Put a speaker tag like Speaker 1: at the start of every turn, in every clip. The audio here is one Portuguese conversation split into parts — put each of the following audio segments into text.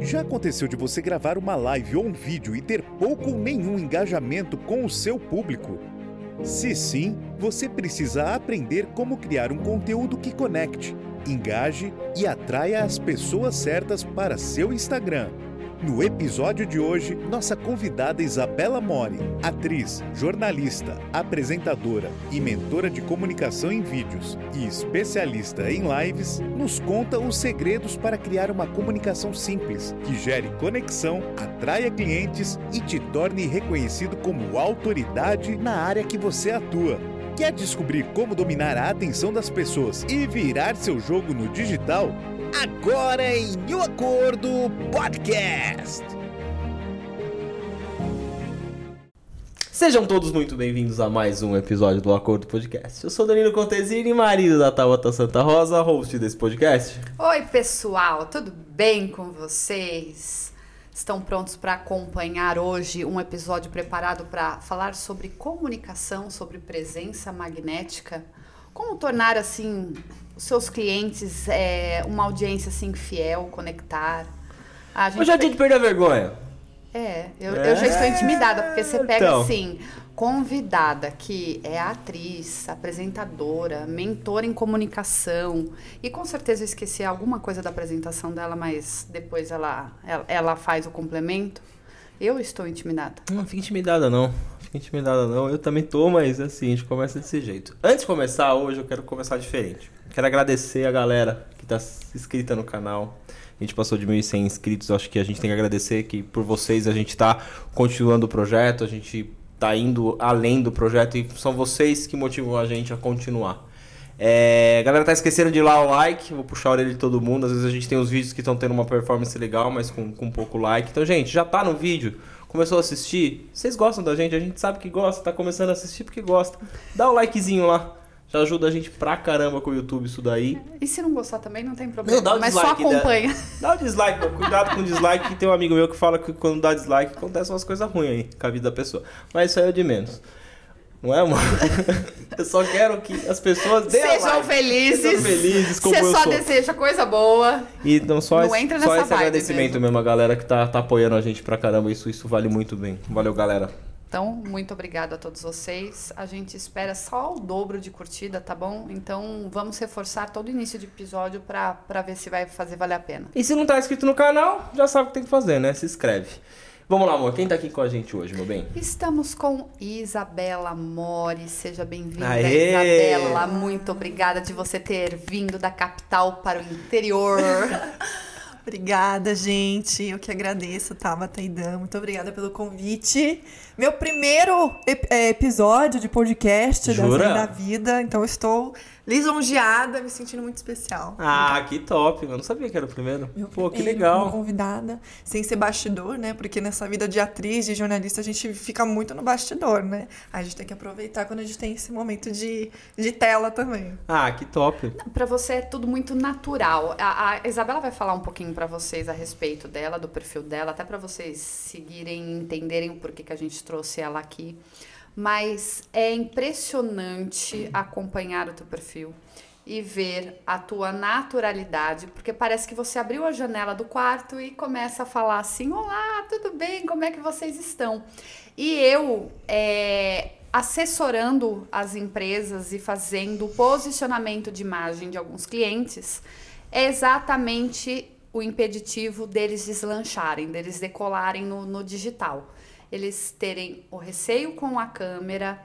Speaker 1: Já aconteceu de você gravar uma live ou um vídeo e ter pouco ou nenhum engajamento com o seu público? Se sim, você precisa aprender como criar um conteúdo que conecte, engaje e atraia as pessoas certas para seu Instagram. No episódio de hoje, nossa convidada Isabela Mori, atriz, jornalista, apresentadora e mentora de comunicação em vídeos e especialista em lives, nos conta os segredos para criar uma comunicação simples que gere conexão, atraia clientes e te torne reconhecido como autoridade na área que você atua. Quer descobrir como dominar a atenção das pessoas e virar seu jogo no digital? Agora em O Acordo Podcast.
Speaker 2: Sejam todos muito bem-vindos a mais um episódio do Acordo Podcast. Eu sou Danilo Contesini, marido da Tabata Santa Rosa, host desse podcast.
Speaker 3: Oi, pessoal, tudo bem com vocês? Estão prontos para acompanhar hoje um episódio preparado para falar sobre comunicação, sobre presença magnética? Como tornar assim seus clientes é, uma audiência assim fiel, conectar? A gente
Speaker 2: Hoje é dia de perder a vergonha.
Speaker 3: É, eu, eu já estou intimidada, porque você pega
Speaker 2: Então.
Speaker 3: assim, convidada que é atriz, apresentadora, mentora em comunicação, e com certeza eu esqueci alguma coisa da apresentação dela, mas depois ela, ela, ela faz o complemento. Eu estou intimidada.
Speaker 2: Não fica intimidada não. Fica intimidada não. Eu também tô, mas assim, a gente começa desse jeito. Antes de começar hoje, eu quero começar diferente. Quero agradecer a galera que tá inscrita no canal. A gente passou de 1.100 inscritos, acho que a gente tem que agradecer que por vocês a gente tá continuando o projeto, a gente tá indo além do projeto e são vocês que motivam a gente a continuar. É, a galera tá esquecendo de ir lá o like, vou puxar a orelha de todo mundo. Às vezes a gente tem uns vídeos que estão tendo uma performance legal, mas com, com pouco like. Então, gente, já tá no vídeo, começou a assistir. Vocês gostam da gente, a gente sabe que gosta, tá começando a assistir porque gosta. Dá o likezinho lá, já ajuda a gente pra caramba com o YouTube isso daí.
Speaker 3: E se não gostar também, não tem problema.
Speaker 2: Não, dá o
Speaker 3: mas só
Speaker 2: dislike, né?
Speaker 3: acompanha.
Speaker 2: Dá o dislike, mano. cuidado com o dislike, que tem um amigo meu que fala que quando dá dislike acontecem umas coisas ruins aí com a vida da pessoa. Mas isso aí é de menos. Não é, mano? Eu só quero que as pessoas
Speaker 3: Sejam
Speaker 2: like.
Speaker 3: felizes.
Speaker 2: Sejam felizes como
Speaker 3: Você só
Speaker 2: sou.
Speaker 3: deseja coisa boa.
Speaker 2: E então só,
Speaker 3: Não
Speaker 2: esse,
Speaker 3: entra
Speaker 2: só esse agradecimento
Speaker 3: mesmo.
Speaker 2: mesmo. a galera que tá, tá apoiando a gente pra caramba. Isso, isso vale muito bem. Valeu, galera.
Speaker 3: Então, muito obrigada a todos vocês. A gente espera só o dobro de curtida, tá bom? Então, vamos reforçar todo início de episódio pra, pra ver se vai fazer valer a pena.
Speaker 2: E se não tá inscrito no canal, já sabe o que tem que fazer, né? Se inscreve. Vamos lá, amor. Quem tá aqui com a gente hoje, meu bem?
Speaker 3: Estamos com Isabela Mori. Seja bem-vinda! Isabela. Muito obrigada de você ter vindo da capital para o interior.
Speaker 4: Obrigada, gente. Eu que agradeço, Tabata e Dan. Muito obrigada pelo convite. Meu primeiro ep- é, episódio de podcast da
Speaker 2: Jura?
Speaker 4: Da Vida. Então estou lisonjeada, me sentindo muito especial.
Speaker 2: Ah, que top, mano. Não sabia que era o primeiro.
Speaker 4: Meu
Speaker 2: Pô, que legal.
Speaker 4: Convidada, sem ser bastidor, né? Porque nessa vida de atriz, de jornalista, a gente fica muito no bastidor, né? A gente tem que aproveitar quando a gente tem esse momento de, de tela também.
Speaker 2: Ah, que top.
Speaker 3: Pra você é tudo muito natural. A, a Isabela vai falar um pouquinho pra vocês a respeito dela, do perfil dela, até pra vocês seguirem e entenderem o porquê que a gente trouxe ela aqui. Mas é impressionante acompanhar o teu perfil e ver a tua naturalidade, porque parece que você abriu a janela do quarto e começa a falar assim: Olá, tudo bem? Como é que vocês estão? E eu, é, assessorando as empresas e fazendo o posicionamento de imagem de alguns clientes, é exatamente o impeditivo deles deslancharem, deles decolarem no, no digital. Eles terem o receio com a câmera,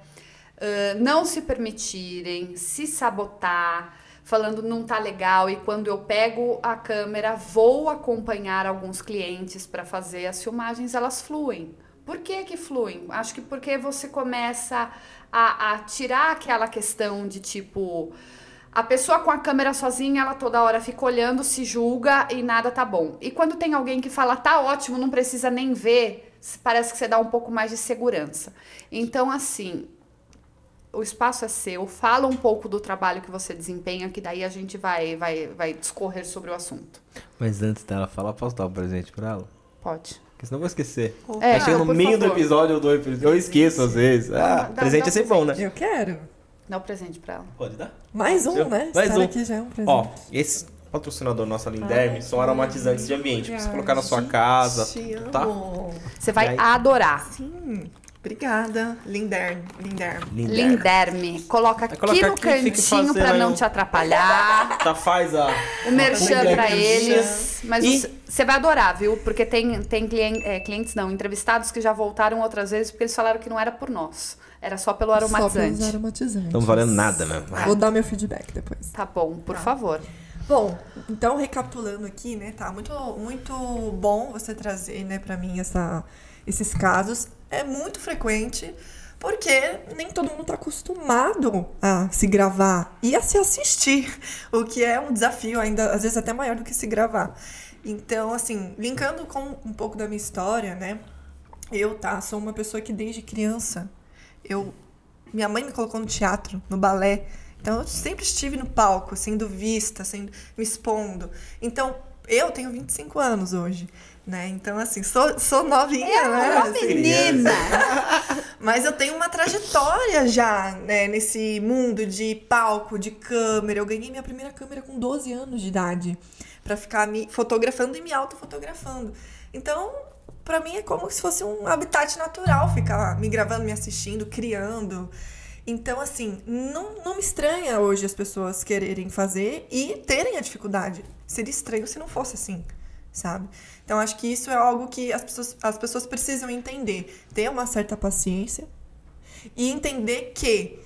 Speaker 3: ãh, não se permitirem, se sabotar, falando não tá legal e quando eu pego a câmera vou acompanhar alguns clientes para fazer as filmagens, elas fluem. Por que que fluem? Acho que porque você começa a, a tirar aquela questão de tipo a pessoa com a câmera sozinha, ela toda hora fica olhando, se julga e nada tá bom. E quando tem alguém que fala tá ótimo, não precisa nem ver, parece que você dá um pouco mais de segurança. Então, assim, o espaço é seu, fala um pouco do trabalho que você desempenha, que daí a gente vai, vai, vai discorrer sobre o assunto.
Speaker 2: Mas antes dela falar, posso dar um presente pra ela?
Speaker 3: Pode.
Speaker 2: Porque senão eu vou esquecer.
Speaker 3: É,
Speaker 2: Aí chega no meio do
Speaker 3: favor.
Speaker 2: episódio, eu dou. Eu esqueço às vezes. Ah,
Speaker 3: dá-
Speaker 2: presente
Speaker 3: dá
Speaker 2: é sempre bom, né?
Speaker 4: Eu quero.
Speaker 3: Dá o presente pra ela.
Speaker 2: Pode dar?
Speaker 4: Mais um,
Speaker 2: Seu?
Speaker 4: né?
Speaker 2: Mais
Speaker 4: Estar
Speaker 2: um.
Speaker 4: aqui já é um presente.
Speaker 2: Ó, esse, patrocinador nossa Linderme,
Speaker 4: Ai,
Speaker 2: são aromatizantes de ambiente. Pra você colocar na sua
Speaker 4: Gente,
Speaker 2: casa, tá?
Speaker 4: amo.
Speaker 3: Você vai
Speaker 2: E aí?
Speaker 3: adorar.
Speaker 4: Sim, obrigada. Linderme, Linderme.
Speaker 2: Linderme.
Speaker 3: Linderme. Coloca aqui no
Speaker 2: aqui,
Speaker 3: cantinho
Speaker 2: aí
Speaker 3: não
Speaker 2: um-
Speaker 3: te atrapalhar.
Speaker 2: Tá, faz a.
Speaker 3: O merchan
Speaker 2: aqui.
Speaker 3: eles. Mas
Speaker 2: E-
Speaker 3: você- você vai adorar, viu? Porque tem, tem clien- é, clientes, não, entrevistados que já voltaram outras vezes porque eles falaram que não era por nós. Era só pelo
Speaker 4: Só pelos
Speaker 3: aromatizante.
Speaker 4: aromatizantes.
Speaker 2: Não valendo nada mesmo.
Speaker 4: Vou dar meu feedback depois.
Speaker 3: Tá bom, por
Speaker 4: Tá.
Speaker 3: favor.
Speaker 4: Bom, então recapitulando aqui, né, tá muito, muito bom você trazer, né, pra mim essa, esses casos. É muito frequente, porque nem todo mundo tá acostumado a se gravar e a se assistir, o que é um desafio ainda, às vezes até maior do que se gravar. Então, assim, linkando com um pouco da minha história, né, eu, tá, sou uma pessoa que desde criança, eu, minha mãe me colocou no teatro, no balé, então eu sempre estive no palco, sendo vista, sendo me expondo. Então, eu tenho 25 anos hoje, né? Então, assim, sou, sou novinha, né?
Speaker 3: Uma
Speaker 4: Assim,
Speaker 3: menina!
Speaker 4: mas eu tenho uma trajetória já, né, nesse mundo de palco, de câmera. Eu ganhei minha primeira câmera com 12 anos de idade, Pra ficar me fotografando e me autofotografando. Então, pra mim é como se fosse um habitat natural ficar me gravando, me assistindo, criando. Então, assim, não, não me estranha hoje as pessoas quererem fazer e terem a dificuldade. Seria estranho se não fosse assim, sabe? Então, acho que isso é algo que as pessoas, as pessoas precisam entender. Ter uma certa paciência e entender que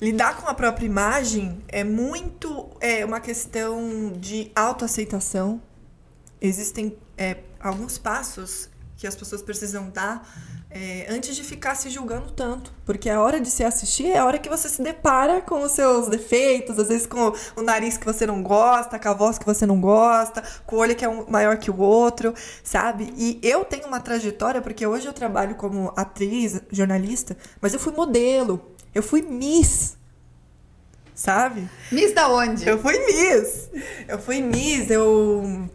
Speaker 4: lidar com a própria imagem é muito é uma questão de autoaceitação. Existem é, alguns passos que as pessoas precisam dar é, antes de ficar se julgando tanto. Porque a hora de se assistir é a hora que você se depara com os seus defeitos, às vezes com o nariz que você não gosta, com a voz que você não gosta, com o olho que é um maior que o outro, sabe? E eu tenho uma trajetória, porque hoje eu trabalho como atriz, jornalista, mas eu fui modelo, eu fui Miss. Sabe?
Speaker 3: Miss da onde?
Speaker 4: Eu fui Miss. Eu fui Miss, eu,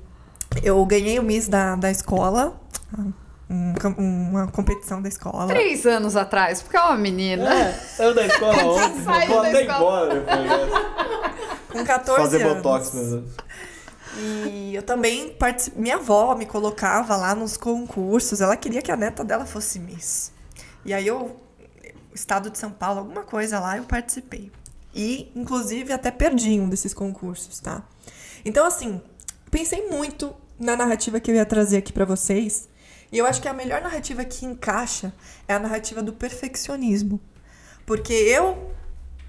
Speaker 4: eu ganhei o Miss da, da escola, um uma competição da escola.
Speaker 3: Três anos atrás, porque é uma menina.
Speaker 2: É, saiu da escola ontem.
Speaker 3: Saiu
Speaker 2: Vou
Speaker 3: da
Speaker 2: até
Speaker 3: escola.
Speaker 2: embora depois.
Speaker 4: Com 14
Speaker 2: Fazer
Speaker 4: anos.
Speaker 2: botox mesmo.
Speaker 4: E eu também participei. Minha avó me colocava lá nos concursos. Ela queria que a neta dela fosse Miss. E aí eu, estado de São Paulo, alguma coisa lá, eu participei. E, inclusive, até perdi um desses concursos, tá? Então, assim, pensei muito na narrativa que eu ia trazer aqui pra vocês. E eu acho que a melhor narrativa que encaixa é a narrativa do perfeccionismo. Porque eu,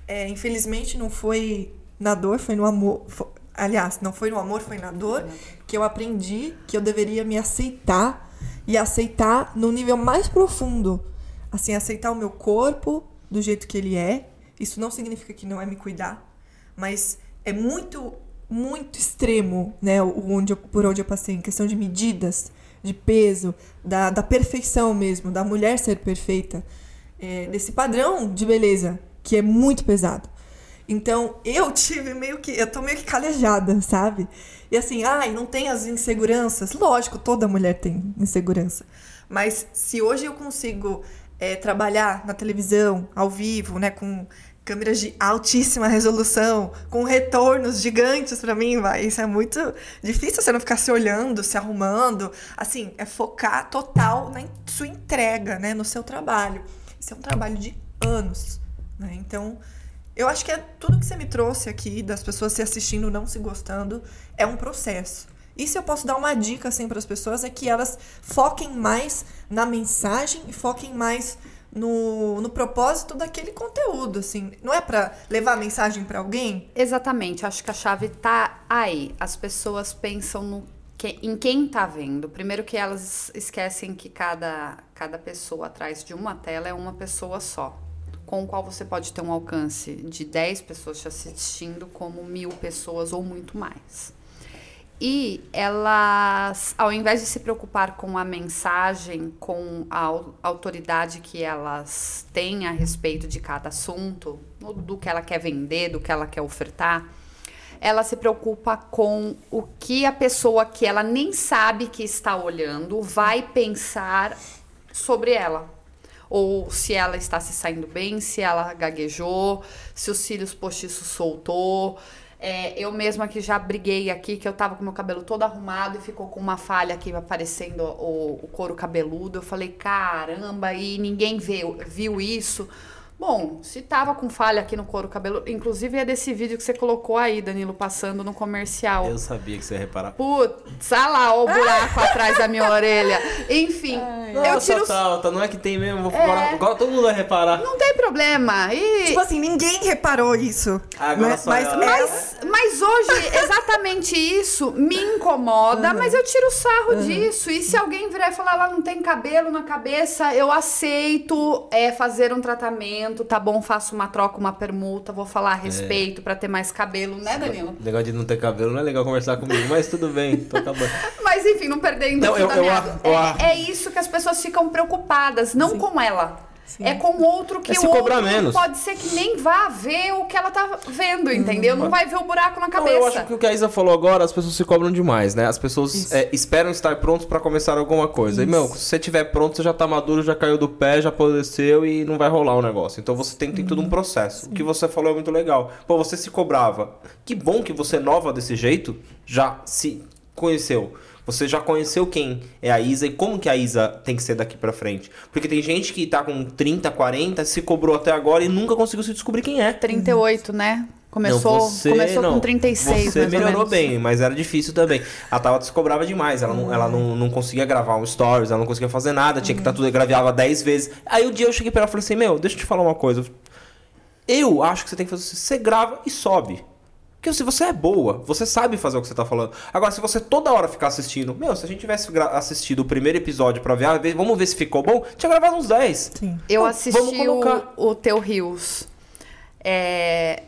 Speaker 4: é, infelizmente, não foi na dor, foi no amor. fo- aliás, não foi no amor, foi na dor que eu aprendi que eu deveria me aceitar e aceitar no nível mais profundo. Assim, aceitar o meu corpo do jeito que ele é. Isso não significa que não é me cuidar, mas é muito, muito extremo, né? Onde eu- por onde eu passei, em questão de medidas, de peso, da, da perfeição mesmo, da mulher ser perfeita, é, desse padrão de beleza que é muito pesado. Então, eu tive meio que. Eu tô meio que calejada, sabe? E assim, ai, não tem as inseguranças. Lógico, toda mulher tem insegurança. Mas se hoje eu consigo é, trabalhar na televisão, ao vivo, né, com câmeras de altíssima resolução, com retornos gigantes pra mim, vai, isso é muito difícil você não ficar se olhando, se arrumando. Assim, é focar total na sua entrega, né, no seu trabalho. Isso é um trabalho de anos, né? Então, eu acho que é tudo que você me trouxe aqui, das pessoas se assistindo, não se gostando, é um processo. E se eu posso dar uma dica assim para as pessoas é que elas foquem mais na mensagem e foquem mais no, no propósito daquele conteúdo, assim. Não é para levar mensagem para alguém?
Speaker 3: Exatamente, acho que a chave tá aí. As pessoas pensam no que- em quem tá vendo. Primeiro que elas esquecem que cada, cada pessoa atrás de uma tela é uma pessoa só. Com o qual você pode ter um alcance de 10 pessoas te assistindo, como mil pessoas ou muito mais. E elas, ao invés de se preocupar com a mensagem, com a au- autoridade que elas têm a respeito de cada assunto, do que ela quer vender, do que ela quer ofertar, ela se preocupa com o que a pessoa que ela nem sabe que está olhando vai pensar sobre ela. Ou se ela está se saindo bem, se ela gaguejou, se os cílios postiços soltou. É, eu mesma que já briguei aqui, que eu tava com meu cabelo todo arrumado e ficou com uma falha aqui aparecendo o, o couro cabeludo. Eu falei, caramba, e ninguém viu, viu isso. Bom, se tava com falha aqui no couro cabeludo, inclusive é desse vídeo que você colocou aí, Danilo, passando no comercial.
Speaker 2: Eu sabia que você ia reparar.
Speaker 3: Putz, olha lá ó, o buraco atrás da minha orelha. Enfim, eu
Speaker 2: Nossa,
Speaker 3: tiro.
Speaker 2: Talta, não é que tem mesmo. Vou agora, agora todo mundo vai reparar.
Speaker 3: Não tem problema. E...
Speaker 4: Tipo assim, ninguém reparou isso.
Speaker 2: Agora
Speaker 4: né?
Speaker 2: só
Speaker 4: mas,
Speaker 2: ela.
Speaker 3: Mas, mas hoje, exatamente isso me incomoda, mas eu tiro sarro disso. E se alguém virar e falar, ela não tem cabelo na cabeça, eu aceito é, fazer um tratamento, tá bom, faço uma troca, uma permuta, vou falar a respeito pra ter mais cabelo, né, Danilo?
Speaker 2: Negócio de não ter cabelo não é legal conversar comigo, mas tudo bem, tô acabando.
Speaker 3: Mas enfim, não perdendo
Speaker 2: Não, eu- eu eu
Speaker 3: é, é isso que as pessoas ficam preocupadas, não com ela. É com o outro que
Speaker 2: É
Speaker 3: o outro
Speaker 2: menos.
Speaker 3: pode ser que nem vá ver o que ela tá vendo, entendeu? Não vai ver o buraco na
Speaker 2: Não,
Speaker 3: cabeça.
Speaker 2: eu acho que o que a Isa falou agora, as pessoas se cobram demais, né? As pessoas é, esperam estar prontos pra começar alguma coisa. E, meu, se você estiver pronto, você já tá maduro, já caiu do pé, já apodreceu e não vai rolar o negócio. Então você tem, tem tudo um processo. O que você falou é muito legal. Pô, você se cobrava. Que bom que você, nova desse jeito, já se conheceu. Você já conheceu quem é a Isa e como que a Isa tem que ser daqui pra frente. Porque tem gente que tá com 30, 40, se cobrou até agora e nunca conseguiu se descobrir quem é.
Speaker 3: 38, né? Começou,
Speaker 2: Não, você
Speaker 3: começou
Speaker 2: não.
Speaker 3: com 36,
Speaker 2: Você melhorou bem, mas era difícil também. A Tabata se cobrava demais. Ela, não, ela não, não conseguia gravar um stories, ela não conseguia fazer nada, tinha que estar tudo, gravava 10 vezes. Aí o dia eu cheguei pra ela e falei assim: Meu, deixa eu te falar uma coisa. Eu acho que você tem que fazer assim: você grava e sobe. Porque se você é boa, você sabe fazer o que você tá falando. Agora, se você toda hora ficar assistindo, meu, se a gente tivesse assistido o primeiro episódio pra ver, ah, vamos ver se ficou bom, tinha gravado uns 10.
Speaker 4: Sim.
Speaker 3: Eu
Speaker 2: Então,
Speaker 3: assisti
Speaker 2: vamos colocar.
Speaker 3: o, o teu Rios. É,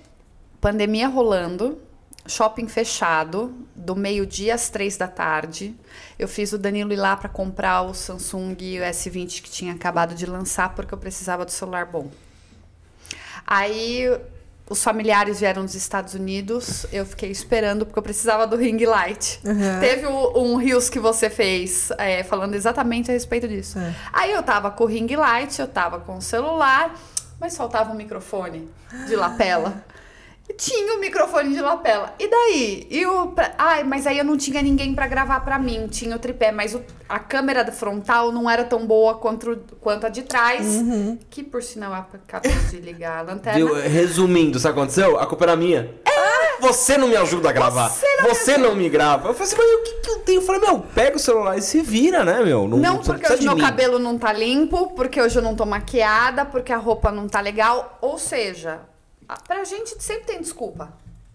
Speaker 3: pandemia rolando, shopping fechado, do meio-dia às três da tarde. Eu fiz o Danilo ir lá para comprar o Samsung S20 que tinha acabado de lançar porque eu precisava do celular bom. Aí os familiares vieram dos Estados Unidos, eu fiquei esperando porque eu precisava do ring light.
Speaker 4: Uhum.
Speaker 3: Teve um Rios que você fez é, falando exatamente a respeito disso.
Speaker 4: É.
Speaker 3: Aí eu tava com o ring light, eu tava com o celular, mas faltava um microfone de lapela. Tinha o microfone de lapela. E daí? E o. pra- Ai, mas aí eu não tinha ninguém pra gravar pra mim. Tinha o tripé, mas o- a câmera frontal não era tão boa quanto, quanto a de trás. Que por sinal eu acabei de ligar a lanterna.
Speaker 2: Viu? Resumindo, sabe o que aconteceu? A culpa era minha. Você não me ajuda a gravar. Você não, me grava. Eu falei assim, mas o que, que eu tenho? Eu falei, meu, pega o celular e se vira, né, meu?
Speaker 3: Não
Speaker 2: você
Speaker 3: porque hoje meu
Speaker 2: mim.
Speaker 3: cabelo não tá limpo, porque hoje eu não tô maquiada, porque a roupa não tá legal. Ou seja, pra gente sempre tem desculpa.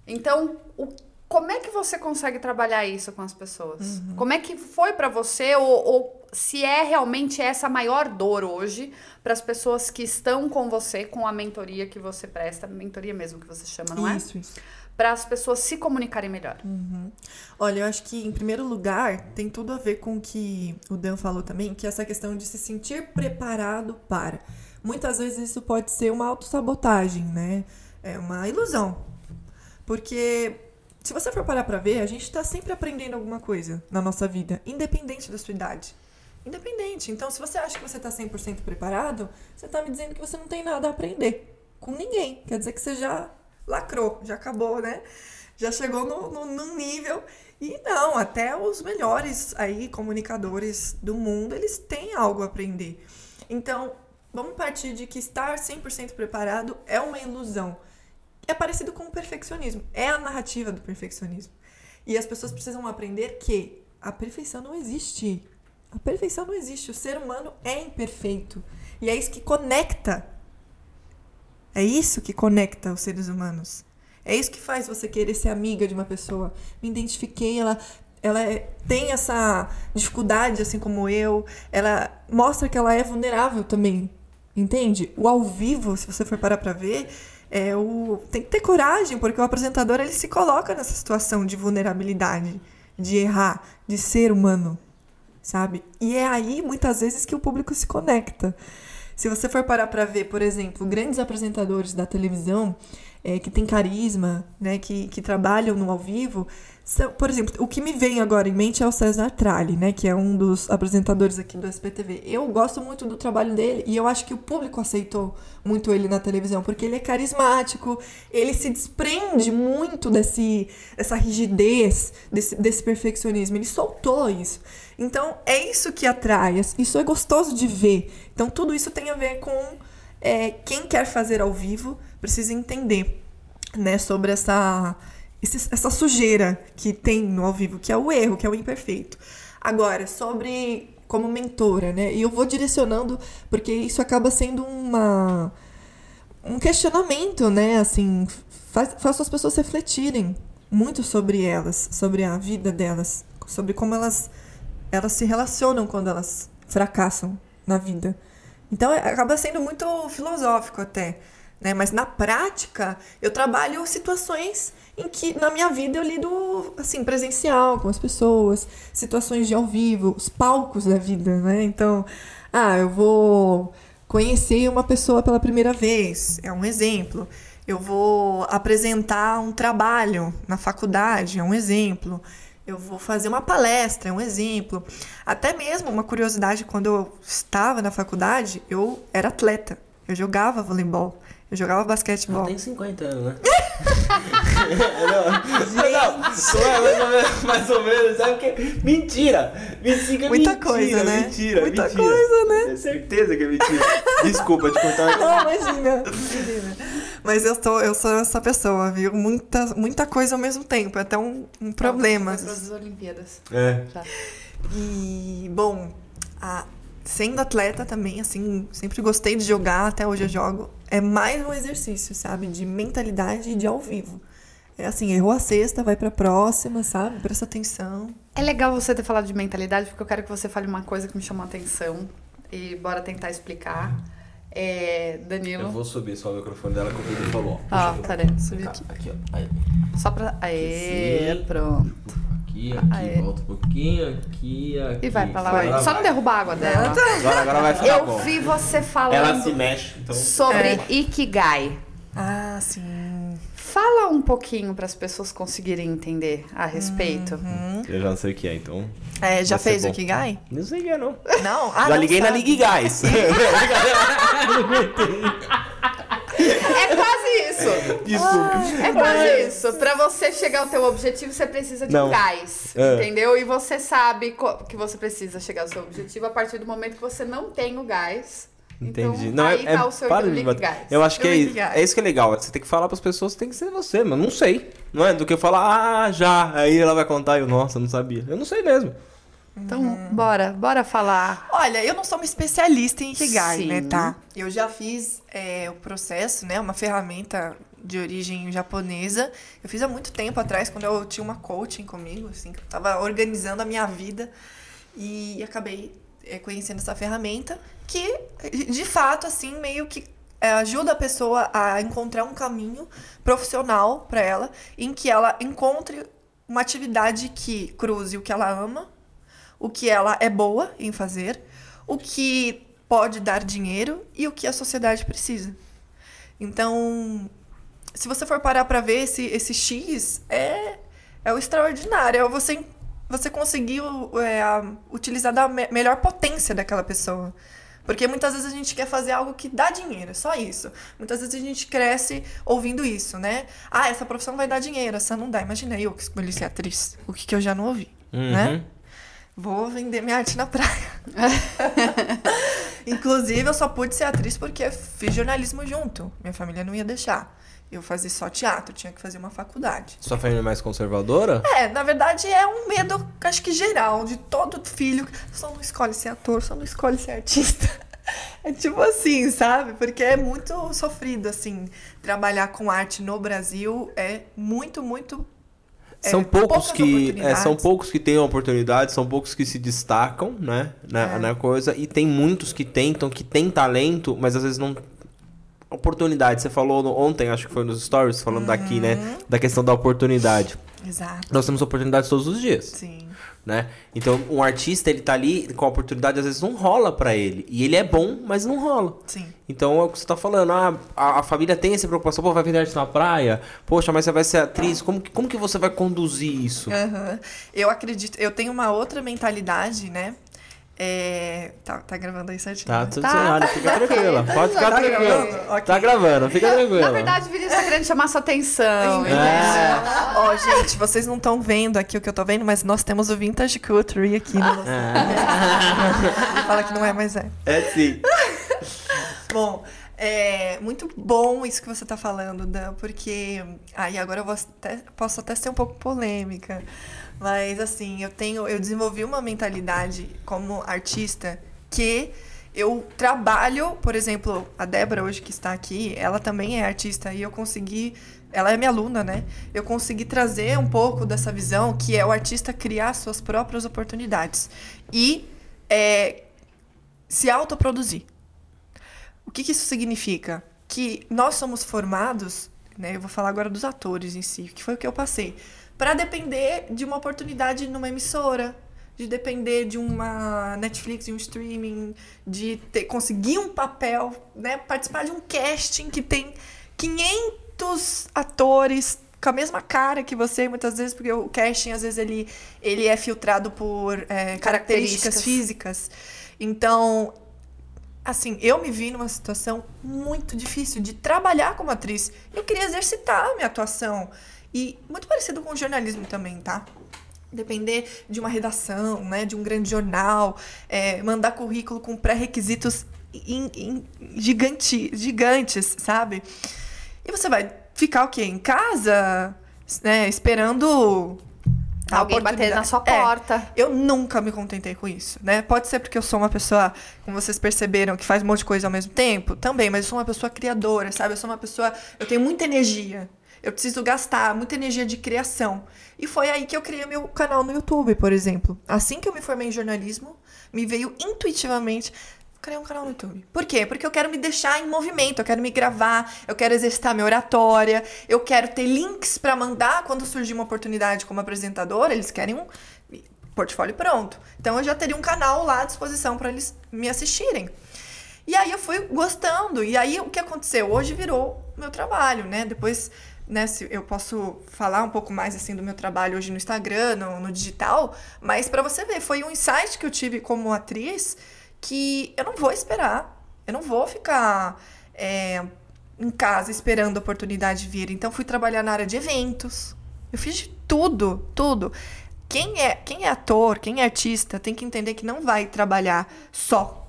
Speaker 3: Então, o- como é que você consegue trabalhar isso com as pessoas? Como é que foi pra você, ou, ou se é realmente essa a maior dor hoje para as pessoas que estão com você, com a mentoria que você presta, mentoria mesmo que você chama, não é?
Speaker 4: Isso, isso.
Speaker 3: Para as pessoas se comunicarem melhor.
Speaker 4: Olha, eu acho que, em primeiro lugar, tem tudo a ver com o que o Dan falou também, que é essa questão de se sentir preparado para. Muitas vezes isso pode ser uma autossabotagem, né? É uma ilusão. Porque, se você for parar pra ver, a gente está sempre aprendendo alguma coisa na nossa vida, independente da sua idade. Independente. Então, se você acha que você está 100% preparado, você está me dizendo que você não tem nada a aprender com ninguém. Quer dizer que você já lacrou, já acabou, né? Já chegou no, no, no nível. E não, até os melhores aí comunicadores do mundo, eles têm algo a aprender. Então, vamos partir de que estar 100% preparado é uma ilusão. É parecido com o perfeccionismo. É a narrativa do perfeccionismo. E as pessoas precisam aprender que a perfeição não existe. A perfeição não existe. O ser humano é imperfeito. E é isso que conecta. É isso que conecta os seres humanos. É isso que faz você querer ser amiga de uma pessoa. Me identifiquei, ela, ela é- tem essa dificuldade, assim como eu. Ela mostra que ela é vulnerável também. Entende? O ao vivo, se você for parar pra ver, é o tem que ter coragem, porque o apresentador ele se coloca nessa situação de vulnerabilidade, de errar, de ser humano, sabe? E é aí muitas vezes que o público se conecta. Se você for parar pra ver, por exemplo, grandes apresentadores da televisão, é, que tem carisma, né, que, que trabalham no ao vivo, são, por exemplo, o que me vem agora em mente é o César Tralli, né, que é um dos apresentadores aqui do SPTV. Eu gosto muito do trabalho dele e eu acho que o público aceitou muito ele na televisão, porque ele é carismático, ele se desprende muito desse, dessa rigidez, desse, desse perfeccionismo, ele soltou isso. Então, é isso que atrai, isso é gostoso de ver. Então, tudo isso tem a ver com é, quem quer fazer ao vivo precisa entender, né, sobre essa essa sujeira que tem no ao vivo, que é o erro, que é o imperfeito. Agora, sobre como mentora, né? E eu vou direcionando, porque isso acaba sendo uma um questionamento, né? Assim, faz, as pessoas refletirem muito sobre elas, sobre a vida delas, sobre como elas elas se relacionam quando elas fracassam na vida. Então, acaba sendo muito filosófico até, né? Mas na prática, eu trabalho situações em que na minha vida eu lido assim presencial com as pessoas, situações de ao vivo, os palcos da vida, né? Então, ah, eu vou conhecer uma pessoa pela primeira vez, é um exemplo. Eu vou apresentar um trabalho na faculdade, é um exemplo. Eu vou fazer uma palestra, é um exemplo. Até mesmo uma curiosidade, quando eu estava na faculdade, eu era atleta. Eu jogava voleibol. Eu jogava basquetebol.
Speaker 2: Tem 50 anos, né? não, não, mais ou menos, mais ou menos, sabe o que? Mentira! 25 é
Speaker 4: Muita
Speaker 2: mentira,
Speaker 4: coisa, né?
Speaker 2: mentira,
Speaker 4: Muita
Speaker 2: mentira.
Speaker 4: coisa, né?
Speaker 2: Tenho certeza que é mentira. Desculpa te contar.
Speaker 4: Não, imagina. imagina. Mas eu sou, eu sou essa pessoa, viu? Muita, muita coisa ao mesmo tempo. É até um, um problema.
Speaker 3: Pras Olimpíadas.
Speaker 2: É.
Speaker 3: Já.
Speaker 4: E, bom, a- sendo atleta também, assim, sempre gostei de jogar, até hoje eu jogo. É mais um exercício, sabe? De mentalidade e de ao vivo. É assim, errou a sexta, vai pra próxima, sabe? Presta atenção.
Speaker 3: É legal você ter falado de mentalidade, porque eu quero que você fale uma coisa que me chamou a atenção. E bora tentar explicar. É, Danilo.
Speaker 2: Eu vou subir só o microfone dela que o Pedro falou. ó. Eu-
Speaker 3: peraí, subi aqui.
Speaker 2: Aqui, ó. Aí.
Speaker 3: Só pra. Aê,
Speaker 2: Sim.
Speaker 3: pronto.
Speaker 2: Aqui, aqui,
Speaker 3: Aê.
Speaker 2: volta um pouquinho, aqui, aqui.
Speaker 3: E vai pra lá.
Speaker 2: Agora
Speaker 3: vai. Só não derrubar a água dela.
Speaker 2: Agora, agora vai ficar
Speaker 3: Eu
Speaker 2: bom.
Speaker 3: vi você falando
Speaker 2: Ela se mexe, então...
Speaker 3: sobre
Speaker 4: É.
Speaker 3: Ikigai.
Speaker 4: Ah, sim.
Speaker 3: Fala um pouquinho para as pessoas conseguirem entender a respeito.
Speaker 4: Uhum.
Speaker 2: Eu já não sei o que é, então...
Speaker 4: É, já fez o
Speaker 2: bom.
Speaker 4: Ikigai?
Speaker 2: Não sei o que é, não.
Speaker 4: Não? Ah,
Speaker 2: já
Speaker 4: não
Speaker 2: liguei na
Speaker 4: sabe.
Speaker 2: Ligue Gás.
Speaker 3: É quase isso.
Speaker 2: Desculpa.
Speaker 3: É quase isso. Pra você chegar ao teu objetivo, você precisa de
Speaker 2: Não.
Speaker 3: um gás.
Speaker 2: É.
Speaker 3: Entendeu? E você sabe que você precisa chegar ao seu objetivo a partir do momento que você não tem o gás.
Speaker 2: Entendi.
Speaker 3: Então,
Speaker 2: não,
Speaker 3: aí
Speaker 2: é,
Speaker 3: tá
Speaker 2: é,
Speaker 3: o seu
Speaker 2: para de bater. Eu acho que é, é isso que é legal. Você tem que falar pras pessoas, tem que ser você, mano. Não sei. Não é do que eu falar, ah, já. Aí ela vai contar e eu, nossa, eu não sabia. Eu não sei mesmo.
Speaker 3: Então,
Speaker 2: Uhum.
Speaker 3: bora, bora falar.
Speaker 4: Olha, eu não sou uma especialista em Ikigai,
Speaker 3: Sim.
Speaker 4: né, tá? Eu já fiz é, o processo, né, uma ferramenta de origem japonesa. Eu fiz há muito tempo atrás, quando eu tinha uma coaching comigo, assim, que eu tava organizando a minha vida. E acabei é, conhecendo essa ferramenta que, de fato, assim, meio que é, ajuda a pessoa a encontrar um caminho profissional para ela, em que ela encontre uma atividade que cruze o que ela ama o que ela é boa em fazer, o que pode dar dinheiro e o que a sociedade precisa. Então, se você for parar para ver esse, esse X, é, é o extraordinário. É você, você conseguir é, utilizar da me- melhor potência daquela pessoa. Porque muitas vezes a gente quer fazer algo que dá dinheiro, é só isso. Muitas vezes a gente cresce ouvindo isso, né? Ah, essa profissão vai dar dinheiro, essa não dá. Imagina eu que escolhi ser atriz. O que, que eu já não ouvi, né?
Speaker 2: Uhum.
Speaker 4: Vou vender minha arte na praia. Inclusive, eu só pude ser atriz porque fiz jornalismo junto. Minha família não ia deixar. Eu fazia só teatro, tinha que fazer uma faculdade.
Speaker 2: Sua família é mais conservadora?
Speaker 4: É, na verdade é um medo, acho que geral, de todo filho. Só não escolhe ser ator, só não escolhe ser artista. É tipo assim, sabe? Porque é muito sofrido, assim. Trabalhar com arte no Brasil é muito, muito. É,
Speaker 2: São poucos que é, são poucos que têm oportunidade, são poucos que se destacam, né, na,
Speaker 4: É.
Speaker 2: na coisa e tem muitos que tentam, que têm talento, mas às vezes não oportunidade. Você falou no- ontem, acho que foi nos stories falando daqui, né,
Speaker 4: Uhum.
Speaker 2: da questão da oportunidade.
Speaker 4: Exato.
Speaker 2: Nós temos oportunidades todos os dias,
Speaker 4: Sim.
Speaker 2: Né? Então, um artista, ele tá ali com a oportunidade, às vezes não rola pra ele. E ele é bom, mas não rola.
Speaker 4: Sim.
Speaker 2: Então é o que você tá falando, ah, a, a família tem essa preocupação, pô, vai vender arte na praia? Poxa, mas você vai ser atriz, como, que- como que você vai conduzir isso?
Speaker 4: Aham. Eu acredito, eu tenho uma outra mentalidade, né? É... Tá, tá gravando aí certinho?
Speaker 2: Tá,
Speaker 4: né?
Speaker 2: tudo
Speaker 3: Tá.
Speaker 2: certo, fica tranquila, pode ficar
Speaker 4: Tá
Speaker 2: tranquila.
Speaker 4: gravando? Ok.
Speaker 2: Tá gravando, fica tranquila.
Speaker 3: Na verdade, o Vinícius tá querendo chamar sua atenção.
Speaker 4: É.
Speaker 3: entendeu?
Speaker 4: Ó, gente, vocês não estão vendo aqui o que eu tô vendo, mas nós temos o Vintage Culture aqui no nosso... Ele fala que não é, mas é.
Speaker 2: É sim.
Speaker 4: Bom, é muito bom isso que você tá falando, Dan, porque. Aí agora eu vou até- posso até ser um pouco polêmica. Mas assim, eu tenho. Eu desenvolvi uma mentalidade como artista que eu trabalho, por exemplo, a Débora hoje que está aqui, ela também é artista e eu consegui. Ela é minha aluna, né? Eu consegui trazer um pouco dessa visão que é o artista criar suas próprias oportunidades e é, se autoproduzir. O que, que isso significa? Que nós somos formados, né? Eu vou falar agora dos atores em si, que foi o que eu passei, para depender de uma oportunidade numa emissora, de depender de uma Netflix, de um streaming, de ter, conseguir um papel, né? Participar de um casting que tem 500 atores com a mesma cara que você, muitas vezes, porque o casting, às vezes, ele, ele é filtrado por é, características
Speaker 3: Características.
Speaker 4: físicas. Então, assim, eu me vi numa situação muito difícil de trabalhar como atriz. Eu queria exercitar a minha atuação. E muito parecido com o jornalismo também, tá? Depender de uma redação, né? De um grande jornal, é, mandar currículo com pré-requisitos giganti- gigantes, sabe? E você vai ficar o quê? Em casa, né? Esperando
Speaker 3: Alguém bater na sua.
Speaker 4: É.
Speaker 3: porta.
Speaker 4: Eu nunca me contentei com isso, né? Pode ser porque eu sou uma pessoa, como vocês perceberam, que faz um monte de coisa ao mesmo tempo, também, mas eu sou uma pessoa criadora, sabe? Eu sou uma pessoa, eu tenho muita energia. Eu preciso gastar muita energia de criação. E foi aí que eu criei meu canal no YouTube, por exemplo. Assim que eu me formei em jornalismo, me veio intuitivamente criar um canal no YouTube. Por quê? Porque eu quero me deixar em movimento, eu quero me gravar, eu quero exercitar minha oratória, eu quero ter links pra mandar quando surgir uma oportunidade como apresentadora, eles querem um portfólio pronto. Então eu já teria um canal lá à disposição para eles me assistirem. E aí eu fui gostando. E aí o que aconteceu? Hoje virou meu trabalho, né? Depois, né, se eu posso falar um pouco mais assim do meu trabalho hoje no Instagram, no, no digital, mas para você ver, foi um insight que eu tive como atriz que eu não vou esperar. Eu não vou ficar é, em casa esperando a oportunidade vir. Então fui trabalhar na área de eventos. Eu fiz de tudo, tudo. Quem é, quem é ator, quem é artista, tem que entender que não vai trabalhar só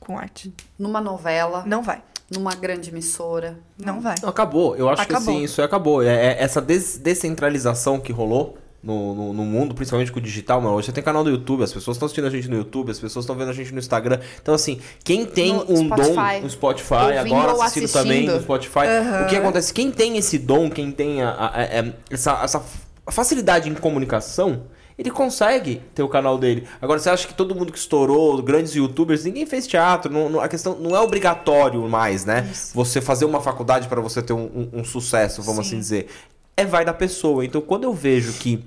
Speaker 4: com arte.
Speaker 3: Numa novela,
Speaker 4: Não vai.
Speaker 3: Numa grande emissora.
Speaker 4: Não vai.
Speaker 2: Não, acabou. Eu acho
Speaker 4: Acabou.
Speaker 2: que sim, isso acabou. É, é essa des- descentralização que rolou no, no, no mundo, principalmente com o digital, mano. Hoje você tem canal do YouTube, as pessoas estão assistindo a gente no YouTube, as pessoas estão vendo a gente no Instagram. Então, assim, quem tem
Speaker 3: No
Speaker 2: um
Speaker 3: Spotify.
Speaker 2: dom no Spotify,
Speaker 3: Ouvindo
Speaker 2: agora
Speaker 3: ou
Speaker 2: assistindo, também
Speaker 3: assistindo.
Speaker 2: no Spotify, o que acontece? Quem tem esse dom, quem tem a, a- a- a- essa, essa facilidade em comunicação. Ele consegue ter o canal dele. Agora, você acha que todo mundo que estourou, grandes youtubers, ninguém fez teatro. não- não- a questão não é obrigatório mais, né?
Speaker 4: Isso.
Speaker 2: Você fazer uma faculdade para você ter um, um- um sucesso, vamos
Speaker 4: Sim.
Speaker 2: assim dizer. É vai da pessoa. Então, quando eu vejo que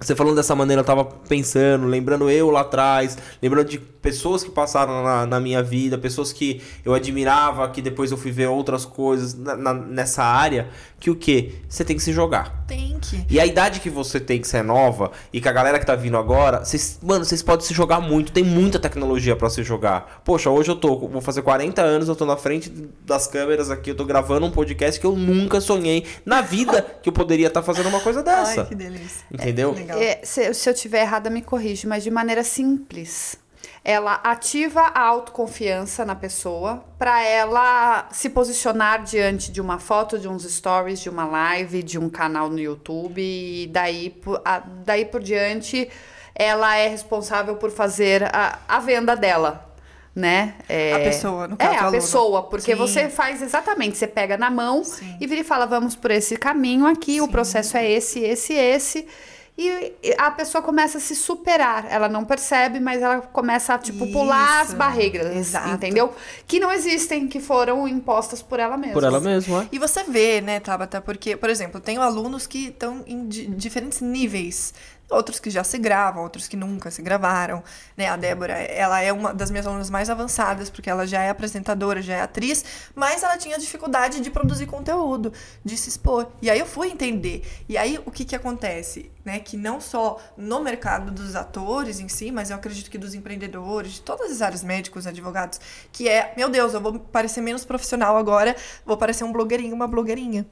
Speaker 2: você falando dessa maneira, eu tava pensando, lembrando eu lá atrás, lembrando de pessoas que passaram na, na minha vida, pessoas que eu admirava, que depois eu fui ver outras coisas na- na- nessa área, que o quê? Você tem que se jogar.
Speaker 4: Tem que.
Speaker 2: E a idade que você tem, que você é nova, e que a galera que tá vindo agora, vocês, mano, vocês podem se jogar muito, tem muita tecnologia pra se jogar. Poxa, hoje eu tô, vou fazer 40 anos, eu tô na frente das câmeras aqui, eu tô gravando um podcast que eu nunca sonhei na vida que eu poderia estar fazendo uma coisa dessa.
Speaker 4: Ai, que delícia.
Speaker 2: Entendeu?
Speaker 4: Legal.
Speaker 3: É, se, se eu tiver errada, me corrige, mas de maneira simples. Ela ativa a autoconfiança na pessoa para ela se posicionar diante de uma foto, de uns stories, de uma live, de um canal no YouTube e daí, por- a- daí por diante ela é responsável por fazer a, a venda dela. Né? É,
Speaker 4: A pessoa, no caso,
Speaker 3: É,
Speaker 4: o
Speaker 3: a
Speaker 4: aluno.
Speaker 3: pessoa, porque
Speaker 4: Sim.
Speaker 3: você faz exatamente, você pega na mão
Speaker 4: Sim.
Speaker 3: e vira e fala, vamos por esse caminho aqui, o
Speaker 4: Sim.
Speaker 3: processo é esse, esse, esse. E a pessoa começa a se superar. Ela não percebe, mas ela começa a, tipo, pular as
Speaker 4: Isso.
Speaker 3: barreiras,
Speaker 4: Exato.
Speaker 3: entendeu? Que não existem, que foram impostas por ela mesma.
Speaker 2: Por ela mesma, é.
Speaker 4: E você vê, né, Tabata, porque, por exemplo, tenho alunos que estão em di- diferentes níveis. Outros que já se gravam, outros que nunca se gravaram, né? A Débora, ela é uma das minhas alunas mais avançadas, porque ela já é apresentadora, já é atriz, mas ela tinha dificuldade de produzir conteúdo, de se expor. E aí eu fui entender. E aí o que que acontece, né? Que não só no mercado dos atores em si, mas eu acredito que dos empreendedores, de todas as áreas médicos, advogados, que é, meu Deus, eu vou parecer menos profissional agora, vou parecer um blogueirinho, uma blogueirinha.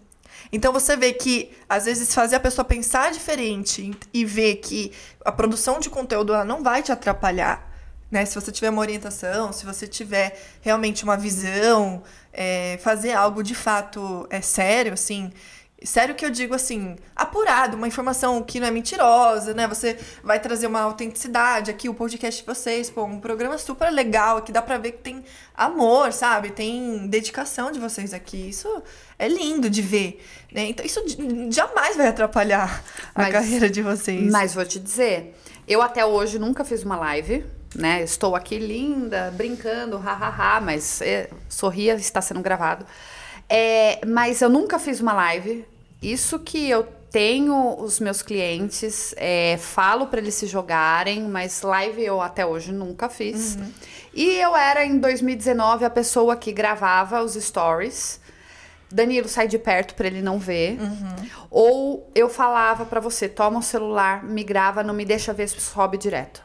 Speaker 4: Então você vê que às vezes fazer a pessoa pensar diferente e ver que a produção de conteúdo ela não vai te atrapalhar, né? Se você tiver uma orientação, se você tiver realmente uma visão, é, fazer algo de fato é sério, assim. Sério que eu digo assim, apurado, uma informação que não é mentirosa, né? Você vai trazer uma autenticidade aqui, o podcast de vocês, pô, um programa super legal, que dá pra ver que tem amor, sabe? Tem dedicação de vocês aqui. Isso é lindo de ver, né? Então isso jamais vai atrapalhar a
Speaker 3: Mas-
Speaker 4: carreira de vocês.
Speaker 3: Mas vou te dizer, eu até hoje nunca fiz uma live, né? Estou aqui linda, brincando, hahaha, mas é, sorria, está sendo gravado. É, mas eu nunca fiz uma live. Isso que eu tenho os meus clientes, é, falo para eles se jogarem, mas live eu até hoje nunca fiz. E eu era em 2019 a pessoa que gravava os stories. Danilo, sai de perto pra ele não ver. Ou eu falava pra você, toma o celular, me grava, não me deixa ver se sobe direto.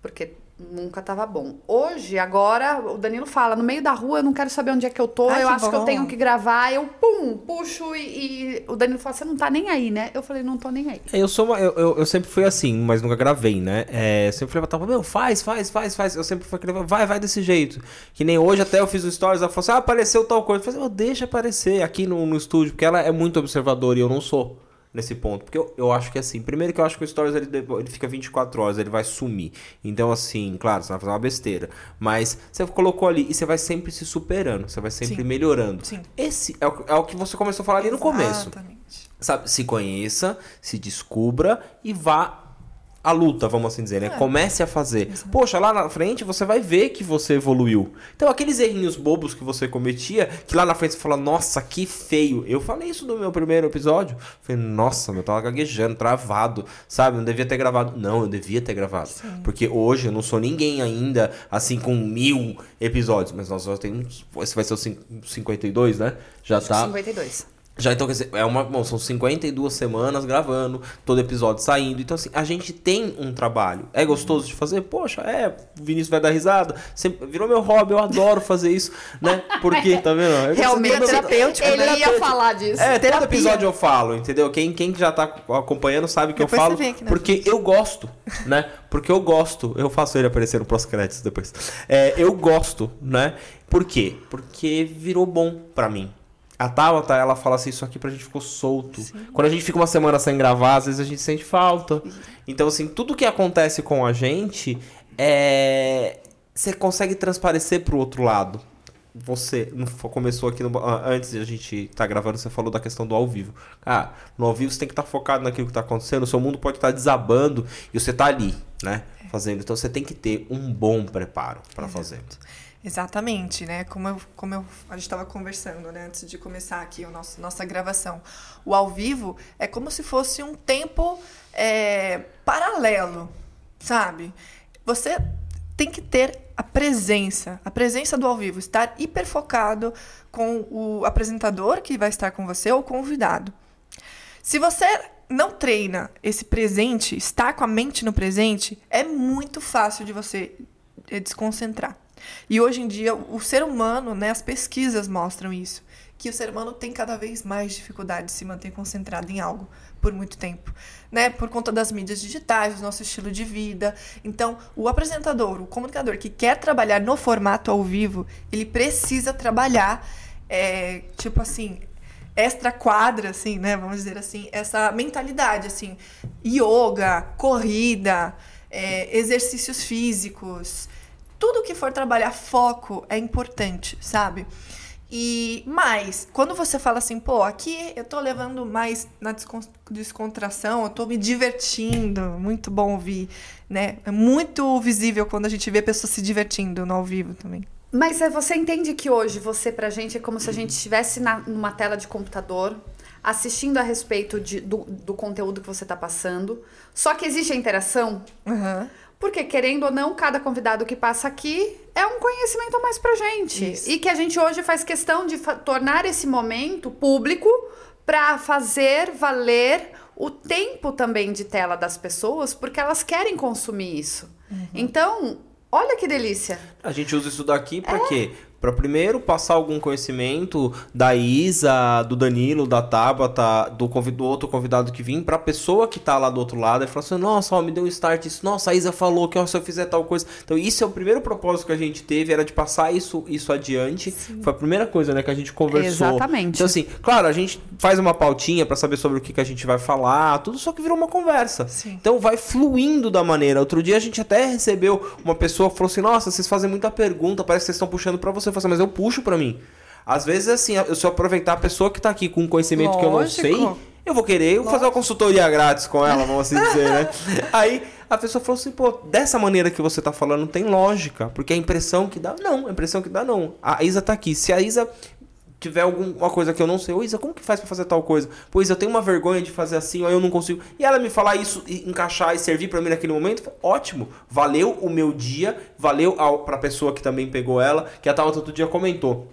Speaker 3: Porque nunca tava bom. Hoje, agora, o Danilo fala, no meio da rua, eu não quero saber onde é que eu tô,
Speaker 4: Ai,
Speaker 3: eu
Speaker 4: que
Speaker 3: acho que eu
Speaker 4: bom.
Speaker 3: tenho que gravar, eu pum, puxo e, e o Danilo fala, você não tá nem aí, né? Eu falei, não tô nem aí.
Speaker 2: Eu sou uma, eu, eu, eu sempre fui assim, mas nunca gravei, né? É, sempre falei pra tava, meu, faz, faz, faz, faz. Eu sempre fui aquele, vai, vai desse jeito. Que nem hoje até eu fiz o stories, ela falou assim, ah, apareceu tal coisa. Eu falei, oh, deixa aparecer aqui no, no estúdio, porque ela é muito observadora e eu não sou nesse ponto. Porque eu, eu acho que assim, primeiro que eu acho que o stories ele, ele fica 24 horas, ele vai sumir. Então assim, claro, você vai fazer uma besteira. Mas você colocou ali e você vai sempre se superando, você vai sempre
Speaker 4: Sim.
Speaker 2: melhorando.
Speaker 4: Sim.
Speaker 2: Esse é o, é o que você começou a falar ali no começo
Speaker 4: Exatamente.
Speaker 2: sabe, se conheça, se descubra e vá à luta, vamos assim dizer, né? Comece a fazer. Poxa, lá na frente você vai ver que você evoluiu. Então, aqueles errinhos bobos que você cometia, que lá na frente você fala, nossa, que feio. Eu falei isso no meu primeiro episódio. Falei, nossa, eu tava gaguejando, travado, sabe? Não devia ter gravado. Não, eu devia ter gravado. Porque hoje eu não sou ninguém ainda, assim, com mil episódios. Mas nós já temos. Esse vai ser o cin- 52, né? Já tá.
Speaker 3: 52.
Speaker 2: Já então, quer dizer, é uma, bom, são 52 semanas gravando, todo episódio saindo. Então, assim, a gente tem um trabalho. É gostoso de fazer? Poxa, é, o Vinícius vai dar risada. Sempre, virou meu hobby, eu adoro fazer isso, né? Porque, tá vendo? Eu-
Speaker 3: Realmente,
Speaker 2: todo-
Speaker 4: terapêutico,
Speaker 3: ele ia
Speaker 2: terapêutico.
Speaker 3: falar disso.
Speaker 2: É, todo
Speaker 4: Terapia.
Speaker 2: episódio eu falo, entendeu? Quem, quem já tá acompanhando sabe que
Speaker 4: Depois
Speaker 2: eu falo.
Speaker 4: aqui na
Speaker 2: Porque eu gosto, né? Porque eu gosto. Eu faço ele aparecer no pós-créditos depois. É, eu gosto, né? Por quê? Porque virou bom pra mim. A Tabata, ela fala assim, isso aqui pra gente ficou solto. Quando a gente fica uma semana sem gravar, às vezes a gente sente falta. Então, assim, tudo que acontece com a gente, é... Você consegue transparecer pro outro lado. Você começou aqui no, antes de a gente estar gravando, você falou da questão do ao vivo. Ah, no ao vivo você tem que estar focado naquilo que está acontecendo, o seu mundo pode estar desabando e você tá ali, né? Fazendo. Então você tem que ter um bom preparo para fazer.
Speaker 4: Exatamente, né? Como, eu, como eu, a gente estava conversando, né? Antes de começar aqui a nosso, nossa gravação. O ao vivo é como se fosse um tempo é, paralelo, sabe? Você tem que ter a presença, a presença do ao vivo, estar hiper focado com o apresentador que vai estar com você ou o convidado. Se você não treina esse presente, estar com a mente no presente, é muito fácil de você eh, desconcentrar. E hoje em dia, o ser humano, né, as pesquisas mostram isso, que o ser humano tem cada vez mais dificuldade de se manter concentrado em algo por muito tempo, né? Por conta das mídias digitais, do nosso estilo de vida. Então, o apresentador, o comunicador que quer trabalhar no formato ao vivo, ele precisa trabalhar, é, tipo assim, extra quadra, assim, né? Vamos dizer assim, essa mentalidade, assim, yoga, corrida, é, exercícios físicos, tudo que for trabalhar foco é importante, sabe? E mais, quando você fala assim, pô, aqui eu tô levando mais na descon- descontração, eu tô me divertindo, muito bom ouvir, né? É muito visível quando a gente vê pessoas se divertindo no ao vivo também.
Speaker 3: Mas é, você entende que hoje você pra gente é como se a gente estivesse na- numa tela de computador assistindo a respeito de- do, do conteúdo que você tá passando, só que existe a interação?
Speaker 4: Aham.
Speaker 3: Porque, querendo ou não, cada convidado que passa aqui é um conhecimento a mais pra gente.
Speaker 4: Isso.
Speaker 3: E que a gente hoje faz questão de fa- tornar esse momento público pra fazer valer o tempo também de tela das pessoas, porque elas querem consumir isso. Então, olha que delícia.
Speaker 2: A gente usa isso daqui pra quê? Pra primeiro passar algum conhecimento da Isa, do Danilo, da Tabata, do, do outro convidado que vim, pra pessoa que tá lá do outro lado e falar assim: nossa, ó, me deu um start isso, nossa, a Isa falou que ó, se eu fizer tal coisa. Então, isso é o primeiro propósito que a gente teve, era de passar isso, isso adiante. Foi a primeira coisa, né, que a gente conversou.
Speaker 3: Exatamente.
Speaker 2: Então, assim, claro, a gente faz uma pautinha pra saber sobre o que, que a gente vai falar, tudo só que virou uma conversa.
Speaker 4: Sim.
Speaker 2: Então vai fluindo da maneira. Outro dia a gente até recebeu uma pessoa que falou assim: Nossa, vocês fazem muita pergunta, parece que vocês estão puxando pra você. Eu falei assim, mas eu puxo pra mim. Às vezes, assim, eu eu aproveitar a pessoa que tá aqui com um conhecimento que eu não
Speaker 4: Lógico.
Speaker 2: sei, eu vou querer eu vou fazer uma consultoria grátis com ela, vamos assim dizer, né? Aí a pessoa falou assim: pô, dessa maneira que você tá falando tem lógica, porque a impressão que dá. Não, a impressão que dá não. A Isa tá aqui. Se a Isa tiver alguma coisa que eu não sei, ô Isa, como que faz pra fazer tal coisa? Pois eu tenho uma vergonha de fazer assim, ou eu não consigo. E ela me falar isso, e encaixar e servir pra mim naquele momento, ótimo. Valeu o meu dia, valeu ao, pra pessoa que também pegou ela, que a Tauta outro dia comentou.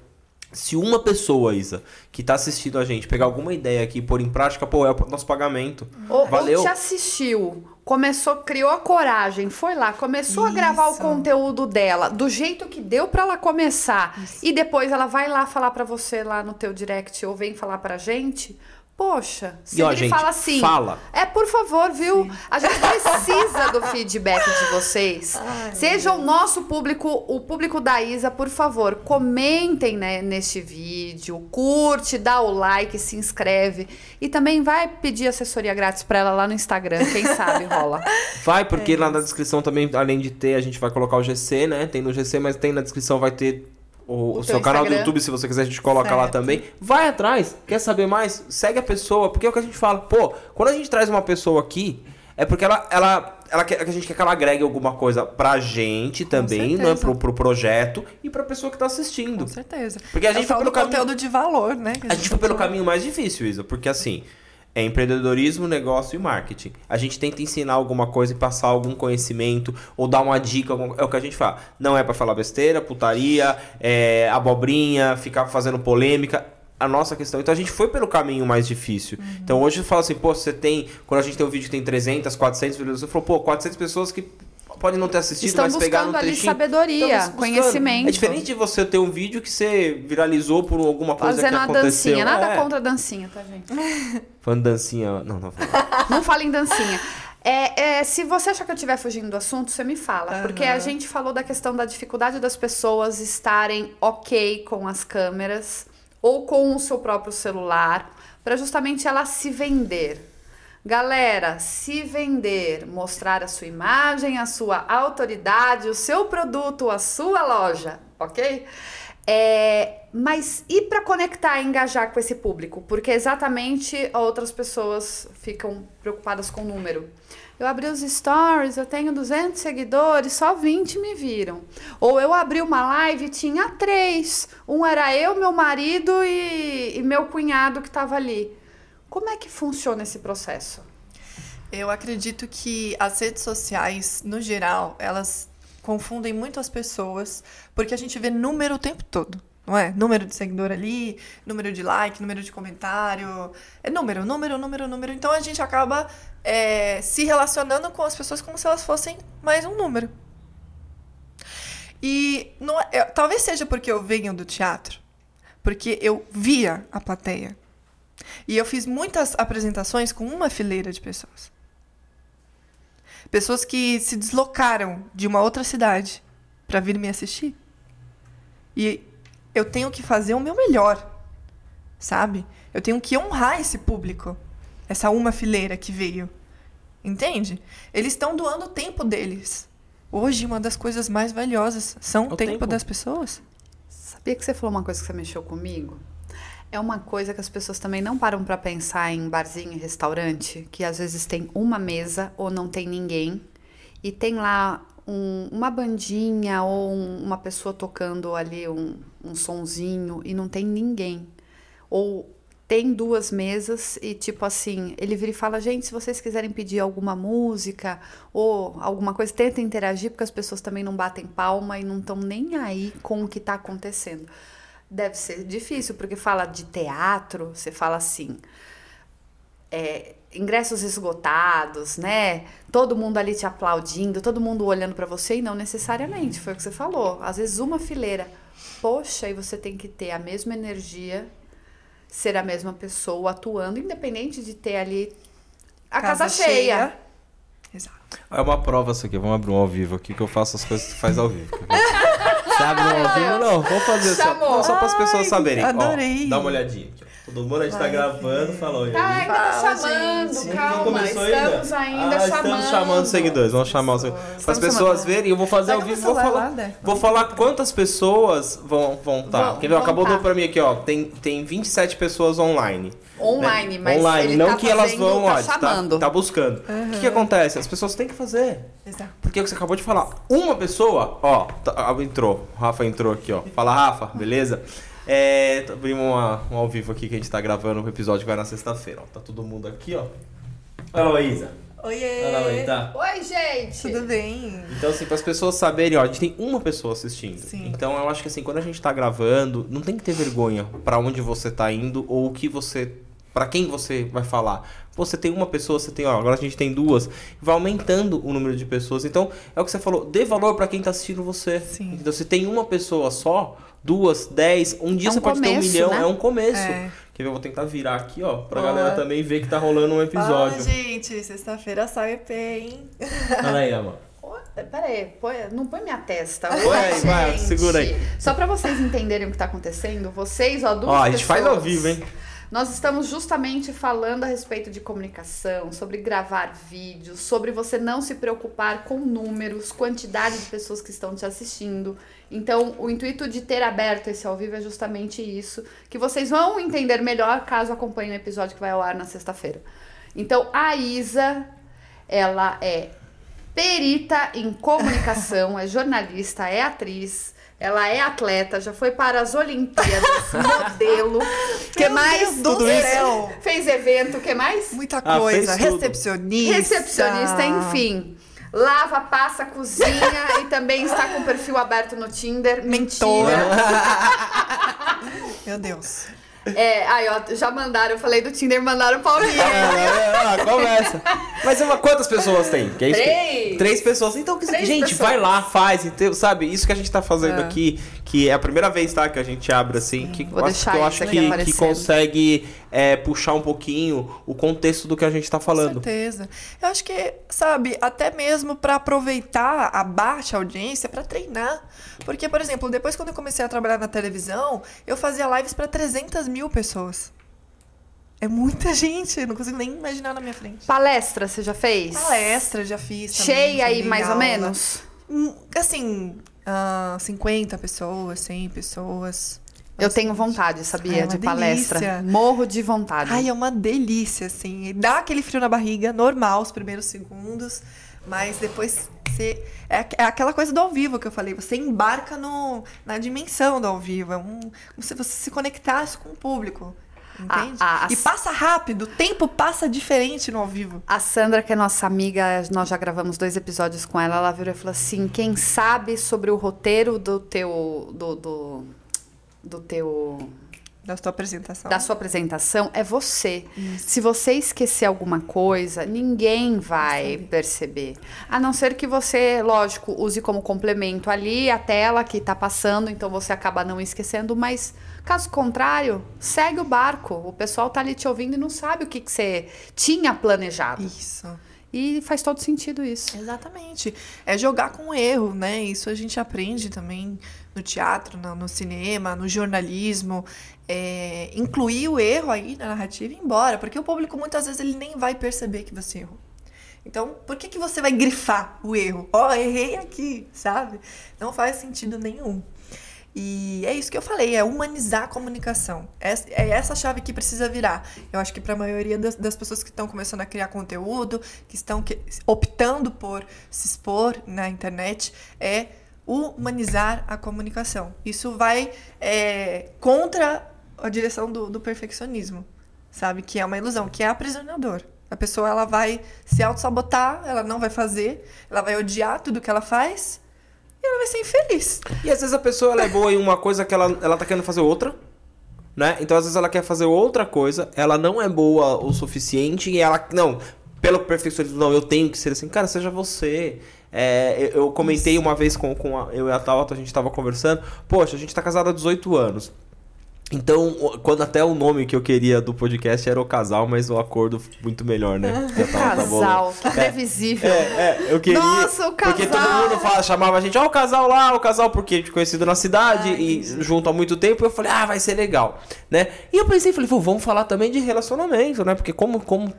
Speaker 2: Se uma pessoa, Isa, que tá assistindo a gente, pegar alguma ideia aqui e pôr em prática, pô, é o nosso pagamento.
Speaker 3: Ou,
Speaker 2: Valeu.
Speaker 3: ou te assistiu, começou, criou a coragem, foi lá, começou a gravar o
Speaker 4: Isso.
Speaker 3: conteúdo dela, do jeito que deu pra ela começar, e depois ela vai lá falar pra você lá no teu direct ou vem falar pra gente. Poxa, se
Speaker 2: E, ó,
Speaker 3: ele
Speaker 2: gente,
Speaker 3: fala assim,
Speaker 2: fala.
Speaker 3: é por favor, viu? A gente precisa do feedback de vocês. Seja o nosso público, o público da Isa, por favor, comentem né, neste vídeo, curte, dá o like, se inscreve e também vai pedir assessoria grátis pra ela lá no Instagram, quem sabe rola.
Speaker 2: Vai, porque lá na descrição também, além de ter, a gente vai colocar o GC, né? Tem no GC, mas tem na descrição, vai ter o,
Speaker 3: O
Speaker 2: seu canal do
Speaker 3: Instagram.
Speaker 2: YouTube, se você quiser, a gente coloca lá
Speaker 4: Certo.
Speaker 2: também. Vai atrás, quer saber mais? Segue a pessoa, porque é o que a gente fala. Pô, quando a gente traz uma pessoa aqui, é porque ela, ela, ela quer, a gente quer que ela agregue alguma coisa pra gente também, né?
Speaker 4: certeza.
Speaker 2: Pro, pro projeto e pra pessoa que tá assistindo.
Speaker 4: Com certeza.
Speaker 2: Porque a
Speaker 4: É
Speaker 2: gente
Speaker 4: o
Speaker 2: foi pelo
Speaker 4: do
Speaker 2: caminho-
Speaker 4: conteúdo de valor, né? que
Speaker 2: A gente foi pelo caminho mais difícil, Isa, porque assim, é empreendedorismo, negócio e marketing. A gente tenta ensinar alguma coisa e passar algum conhecimento ou dar uma dica, é o que a gente fala. Não é pra falar besteira, putaria, é, abobrinha, ficar fazendo polêmica. A nossa questão. Então a gente foi pelo caminho mais difícil.
Speaker 4: Uhum.
Speaker 2: Então hoje eu falo assim, pô, você tem. Quando a gente tem um vídeo que tem 300, 400 visualizações, você falou, pô, 400 pessoas que podem não ter assistido,
Speaker 3: Estão
Speaker 2: mas pegaram um
Speaker 3: buscando ali
Speaker 2: trechinho.
Speaker 3: sabedoria, conhecimento.
Speaker 2: É diferente de você ter um vídeo que você viralizou por alguma coisa
Speaker 3: Fazendo
Speaker 2: que
Speaker 3: uma
Speaker 2: aconteceu.
Speaker 3: dancinha, nada
Speaker 2: É.
Speaker 3: contra a dancinha, tá, gente?
Speaker 2: Falando dancinha. Não, não. falando.
Speaker 3: Não fala em dancinha. É, é, se você achar que eu estiver fugindo do assunto, você me fala. Porque a gente falou da questão da dificuldade das pessoas estarem ok com as câmeras ou com o seu próprio celular, para justamente ela se vender. Galera, se vender, mostrar a sua imagem, a sua autoridade, o seu produto, a sua loja, ok? É, mas e para conectar e engajar com esse público? Porque exatamente outras pessoas ficam preocupadas com o número. Eu abri os stories, eu tenho 200 seguidores, só 20 me viram. Ou eu abri uma live e tinha três. Um era eu, meu marido e, e meu cunhado que estava ali. Como é que funciona esse processo?
Speaker 4: Eu acredito que as redes sociais, no geral, elas confundem muito as pessoas, porque a gente vê número o tempo todo, não é? Número de seguidor ali, número de like, número de comentário. É número, número, número, número. Então a gente acaba é, se relacionando com as pessoas como se elas fossem mais um número. E não é- eu- talvez seja porque eu venho do teatro, porque eu via a plateia. E eu fiz muitas apresentações com uma fileira de pessoas. Pessoas que se deslocaram de uma outra cidade para vir me assistir. E eu tenho que fazer o meu melhor, sabe? Eu tenho que honrar esse público, essa uma fileira que veio. Entende? Eles estão doando o tempo deles. Hoje, uma das coisas mais valiosas são o
Speaker 2: O
Speaker 4: tempo,
Speaker 2: tempo.
Speaker 4: das pessoas.
Speaker 3: Sabia que você falou uma coisa que você mexeu comigo? É uma coisa que as pessoas também não param para pensar em barzinho e restaurante, que às vezes tem uma mesa ou não tem ninguém e tem lá um, uma bandinha ou um, uma pessoa tocando ali um, um sonzinho e não tem ninguém. Ou tem duas mesas e tipo assim, ele vira e fala, gente, se vocês quiserem pedir alguma música ou alguma coisa, tenta interagir, porque as pessoas também não batem palma e não estão nem aí com o que está acontecendo. Deve ser difícil, porque fala de teatro, você fala assim, é, ingressos esgotados, né? Todo mundo ali te aplaudindo, todo mundo olhando para você e não necessariamente, foi o que você falou. Às vezes uma fileira, poxa, e você tem que ter a mesma energia, ser a mesma pessoa atuando, independente de ter ali a casa, casa cheia. cheia.
Speaker 4: Exato.
Speaker 2: É uma prova isso aqui, vamos abrir um ao vivo aqui que eu faço as coisas que faz ao vivo. Abre um ao vivo? Não, vamos fazer só, não, só para as pessoas saberem.
Speaker 4: Adorei.
Speaker 2: Ó, dá uma olhadinha aqui. Todo mundo a gente tá gravando, falou.
Speaker 3: Tá, ainda tá chamando, gente. calma. Estamos ainda, ainda ah, chamando.
Speaker 2: Estamos chamando seguidores, vamos chamar os seguidores. Para as pessoas verem, eu vou fazer ao vivo, vou falar. Vou falar quantas pessoas vão vão estar. Tá. Quer ver? Acabou tá. para mim aqui, ó. Tem tem 27 pessoas online.
Speaker 3: Online, né? mas
Speaker 2: online,
Speaker 3: ele
Speaker 2: não
Speaker 3: tá
Speaker 2: que elas vão,
Speaker 3: tá
Speaker 2: ó, tá, tá buscando. Uhum. O que, que acontece? As pessoas têm que fazer.
Speaker 4: Exato.
Speaker 2: Porque você acabou de falar, uma pessoa, ó, tá, entrou, o Rafa entrou aqui, ó. Fala, Rafa, beleza? É, abrimos uma, um ao vivo aqui que a gente tá gravando um episódio que vai na sexta-feira. Tá todo mundo aqui, ó. Olha Isa.
Speaker 4: Oiê!
Speaker 2: Olha tá?
Speaker 3: Oi, gente!
Speaker 4: Tudo bem?
Speaker 2: Então, assim, para as pessoas saberem, ó, a gente tem uma pessoa assistindo.
Speaker 4: Sim.
Speaker 2: Então, eu acho que assim, quando a gente tá gravando, não tem que ter vergonha para onde você tá indo ou o que você. para quem você vai falar. Você tem uma pessoa, você tem, ó, agora a gente tem duas, vai aumentando o número de pessoas. Então, é o que você falou, dê valor para quem tá assistindo você.
Speaker 4: Sim.
Speaker 2: Então, se tem uma pessoa só, duas, dez, um dia é um você pode
Speaker 3: começo,
Speaker 2: ter um milhão,
Speaker 3: né?
Speaker 2: é um começo.
Speaker 4: É.
Speaker 2: Quer ver? Eu vou tentar virar aqui, ó, pra galera também ver que tá rolando um episódio.
Speaker 4: Ah, gente, sexta-feira sai EP, hein?
Speaker 2: Olha aí, amor.
Speaker 3: Pera aí, não põe minha testa.
Speaker 2: Põe aí, vai, segura aí.
Speaker 3: Só pra vocês entenderem o que tá acontecendo, vocês, ó, duas
Speaker 2: Ó, a gente
Speaker 3: pessoas,
Speaker 2: faz ao vivo, hein?
Speaker 3: Nós estamos justamente falando a respeito de comunicação, sobre gravar vídeos, sobre você não se preocupar com números, quantidade de pessoas que estão te assistindo. Então, o intuito de ter aberto esse ao vivo é justamente isso, que vocês vão entender melhor caso acompanhem o episódio que vai ao ar na sexta-feira. Então, a Isa, ela é perita em comunicação, é jornalista, é atriz, ela é atleta, já foi para as Olimpíadas, modelo. que
Speaker 4: Meu
Speaker 3: mais?
Speaker 4: Deus do céu.
Speaker 3: Fez evento, que mais?
Speaker 4: Muita
Speaker 2: Ah,
Speaker 4: coisa. Recepcionista.
Speaker 3: Recepcionista, enfim. Lava, passa, cozinha e também está com o perfil aberto no Tinder.
Speaker 4: Mentora.
Speaker 3: Mentira.
Speaker 4: Meu Deus.
Speaker 3: É, aí, ó, já mandaram, eu falei do Tinder, mandaram o Paulinho.
Speaker 2: Ah, começa. Mas uma, quantas pessoas tem? Que é isso que-
Speaker 3: Três.
Speaker 2: Três pessoas. Então,
Speaker 3: Três
Speaker 2: gente,
Speaker 3: pessoas.
Speaker 2: vai lá, faz, entendeu? sabe? Isso que a gente tá fazendo
Speaker 4: É.
Speaker 2: aqui, que é a primeira vez, tá? Que a gente abre assim, que,
Speaker 3: Vou
Speaker 2: eu acho, que eu acho que, que consegue é, puxar um pouquinho o contexto do que a gente tá
Speaker 4: Com
Speaker 2: falando.
Speaker 4: certeza. Eu acho que, sabe, até mesmo pra aproveitar a baixa audiência pra treinar. Porque, por exemplo, depois quando eu comecei a trabalhar na televisão, eu fazia lives pra 300 mil pessoas. É muita gente, eu não consigo nem imaginar na minha frente.
Speaker 3: Palestra, você já fez?
Speaker 4: Palestra já fiz também.
Speaker 3: Cheia aí, mais ou
Speaker 4: aula.
Speaker 3: menos?
Speaker 4: Hum, Assim, ah, 50 pessoas, 100 pessoas.
Speaker 3: Eu tenho vontade, sabia,
Speaker 4: Ai, é
Speaker 3: de palestra.
Speaker 4: delícia.
Speaker 3: Morro de vontade.
Speaker 4: Ai, é uma delícia, assim. Dá aquele frio na barriga, normal, os primeiros segundos. Mas depois você. É, é aquela coisa do ao vivo que eu falei. Você embarca no, na dimensão do ao vivo. É um, como se você se conectasse com o público. Entende?
Speaker 3: A- a-
Speaker 4: e passa rápido, o tempo passa diferente no ao vivo.
Speaker 3: A Sandra, que é nossa amiga, nós já gravamos dois episódios com ela, ela virou e falou assim: quem sabe sobre o roteiro do teu. do, do, do teu.
Speaker 4: Da sua apresentação.
Speaker 3: da sua apresentação é você. Se você esquecer alguma coisa, ninguém vai perceber. A não ser que você, lógico, use como complemento ali a tela que tá passando, então você acaba não esquecendo, mas caso contrário, segue o barco. O pessoal tá ali te ouvindo e não sabe o que, que você tinha planejado.
Speaker 4: Isso.
Speaker 3: E faz todo sentido isso.
Speaker 4: Exatamente. É jogar com o erro, né? Isso a gente aprende também no teatro, no cinema, no jornalismo. É, incluir o erro aí na narrativa e ir embora. Porque o público muitas vezes ele nem vai perceber que você errou. Então, por que, que você vai grifar o erro? Ó, errei aqui, sabe? Não faz sentido nenhum. E é isso que eu falei, é humanizar a comunicação. É, é essa chave que precisa virar. Eu acho que para a maioria das, das, pessoas que estão começando a criar conteúdo, que estão que, optando por se expor na internet, é humanizar a comunicação. Isso vai é, contra a direção do, do perfeccionismo, sabe? Que é uma ilusão, que é aprisionador. A pessoa ela vai se auto-sabotar, ela não vai fazer, ela vai odiar tudo que ela faz e ela vai ser infeliz.
Speaker 2: E às vezes a pessoa ela é boa em uma coisa que ela, ela tá querendo fazer outra, né? Então às vezes ela quer fazer outra coisa, ela não é boa o suficiente e ela. Não, pelo perfeccionismo, não, eu tenho que ser assim. Cara, seja você. É, eu comentei Isso. uma vez com, com a, eu e a Tauta, a gente tava conversando. Poxa, a gente tá casado há 18 anos. Então, quando até o nome que eu queria do podcast era o casal, mas o acordo muito melhor, né?
Speaker 3: casal, que previsível.
Speaker 2: É, é, eu queria.
Speaker 3: Nossa, o casal.
Speaker 2: Porque todo mundo fala, chamava a gente, ó, oh, o casal lá, o casal, porque a gente conhecido na cidade Ai, e junto há muito tempo. Eu falei, ah, vai ser legal, né? E eu pensei, falei, vamos falar também de relacionamento, né? Porque como, como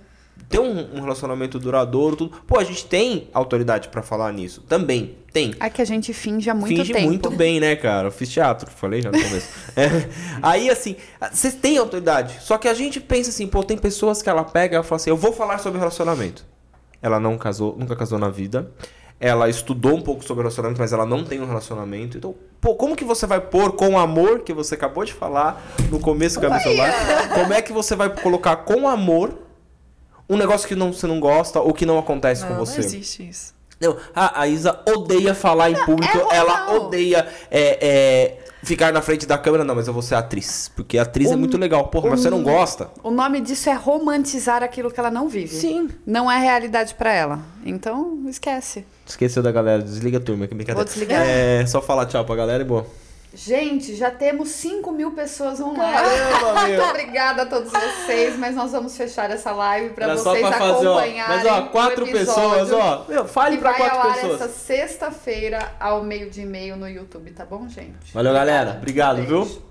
Speaker 2: ter um, um, relacionamento duradouro, tudo. Pô, a gente tem autoridade para falar nisso. Também tem.
Speaker 3: É que a gente finge há muito
Speaker 2: finge
Speaker 3: tempo.
Speaker 2: Finge muito bem, né, cara? Eu fiz teatro, falei já no começo. é. Aí, assim, vocês têm autoridade. Só que a gente pensa assim, pô, tem pessoas que ela pega e fala assim, eu vou falar sobre relacionamento. Ela não casou, nunca casou na vida. Ela estudou um pouco sobre relacionamento, mas ela não tem um relacionamento. Então, pô, como que você vai pôr com o amor que você acabou de falar no começo, Camila Solar? Como é que você vai colocar com amor um negócio que não, você não gosta ou que não acontece
Speaker 4: não,
Speaker 2: com você.
Speaker 4: Não existe isso.
Speaker 2: Não, a, a Isa odeia falar em público, é ela odeia é, é, ficar na frente da câmera. Não, mas eu vou ser atriz. Porque atriz é muito legal. Porra, mas você não gosta.
Speaker 3: O nome disso é romantizar aquilo que ela não vive.
Speaker 2: Sim.
Speaker 3: Não é realidade para ela. Então, esquece.
Speaker 2: Esqueceu da galera. Desliga a turma. Que brincadeira.
Speaker 3: Vou desligar.
Speaker 2: É, só falar tchau pra galera e boa.
Speaker 3: Gente, já temos 5 mil pessoas online.
Speaker 2: Caramba,
Speaker 3: Muito obrigada a todos vocês, mas nós vamos fechar essa live para vocês
Speaker 2: pra
Speaker 3: acompanharem.
Speaker 2: Fazer, ó, mas ó, quatro pessoas, ó. Meu, fale para quatro
Speaker 3: vai
Speaker 2: pessoas.
Speaker 3: essa sexta-feira ao meio de e-mail no YouTube, tá bom, gente?
Speaker 2: Valeu, galera. Obrigado, Beijo. viu?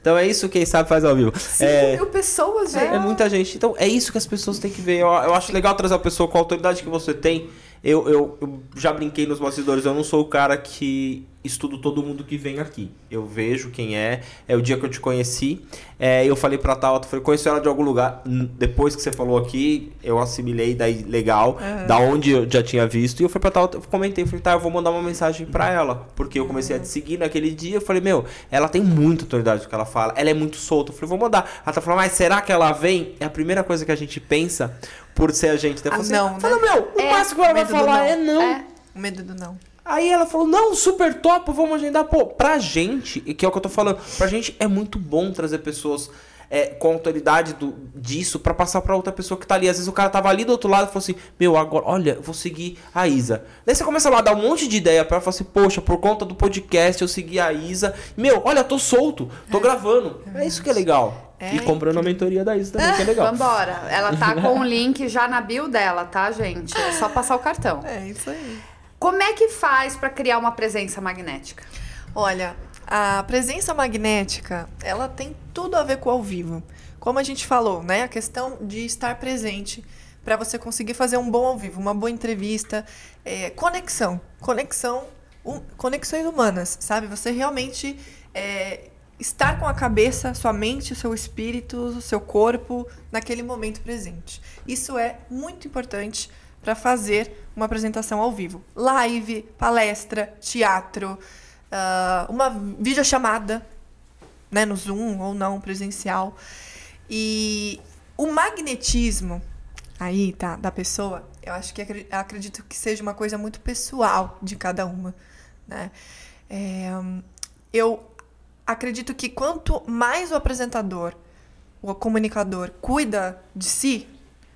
Speaker 2: Então é isso, quem sabe faz ao vivo.
Speaker 3: 5 é, mil pessoas, gente.
Speaker 2: É muita gente. Então é isso que as pessoas têm que ver. Eu, eu acho legal trazer a pessoa com a autoridade que você tem. Eu, eu, eu já brinquei nos bastidores, eu não sou o cara que estudo todo mundo que vem aqui. Eu vejo quem é. É o dia que eu te conheci. É, eu falei pra Tauta, falei, conheci ela de algum lugar. Depois que você falou aqui, eu assimilei daí legal, uhum. da onde eu já tinha visto. E eu fui pra Tauta, eu comentei, falei, tá, eu vou mandar uma mensagem pra ela. Porque eu comecei uhum. a te seguir naquele dia. Eu falei, meu, ela tem muita autoridade do que ela fala. Ela é muito solta. Eu falei, vou mandar. Ela tá falando, mas será que ela vem? É a primeira coisa que a gente pensa por ser a gente.
Speaker 4: Eu ah, assim, não,
Speaker 2: fala, né? meu, o é, máximo que ela vai falar é não. É.
Speaker 4: O medo do não.
Speaker 2: Aí ela falou, não, super top, vamos agendar. Pô, pra gente, que é o que eu tô falando, pra gente é muito bom trazer pessoas é, com autoridade do, disso para passar para outra pessoa que tá ali. Às vezes o cara tava ali do outro lado e falou assim: Meu, agora, olha, vou seguir a Isa. Daí você começa lá a dar um monte de ideia para ela, fala assim: Poxa, por conta do podcast eu segui a Isa. Meu, olha, tô solto, tô é. gravando. É isso que é legal. É, e comprando a mentoria da Isa também, que é legal.
Speaker 3: Vambora. Ela tá com o link já na bio dela, tá, gente? É só passar o cartão.
Speaker 4: É isso aí.
Speaker 3: Como é que faz para criar uma presença magnética?
Speaker 4: Olha, a presença magnética, ela tem tudo a ver com o ao vivo. Como a gente falou, né? A questão de estar presente para você conseguir fazer um bom ao vivo, uma boa entrevista, é, conexão, conexão, um, conexões humanas, sabe? Você realmente é, estar com a cabeça, sua mente, seu espírito, seu corpo naquele momento presente. Isso é muito importante para fazer uma apresentação ao vivo. Live, palestra, teatro, uh, uma videochamada, né, no Zoom ou não, presencial. E o magnetismo aí, tá, da pessoa, eu acho que acredito que seja uma coisa muito pessoal de cada uma, né? É, eu acredito que quanto mais o apresentador, o comunicador cuida de si,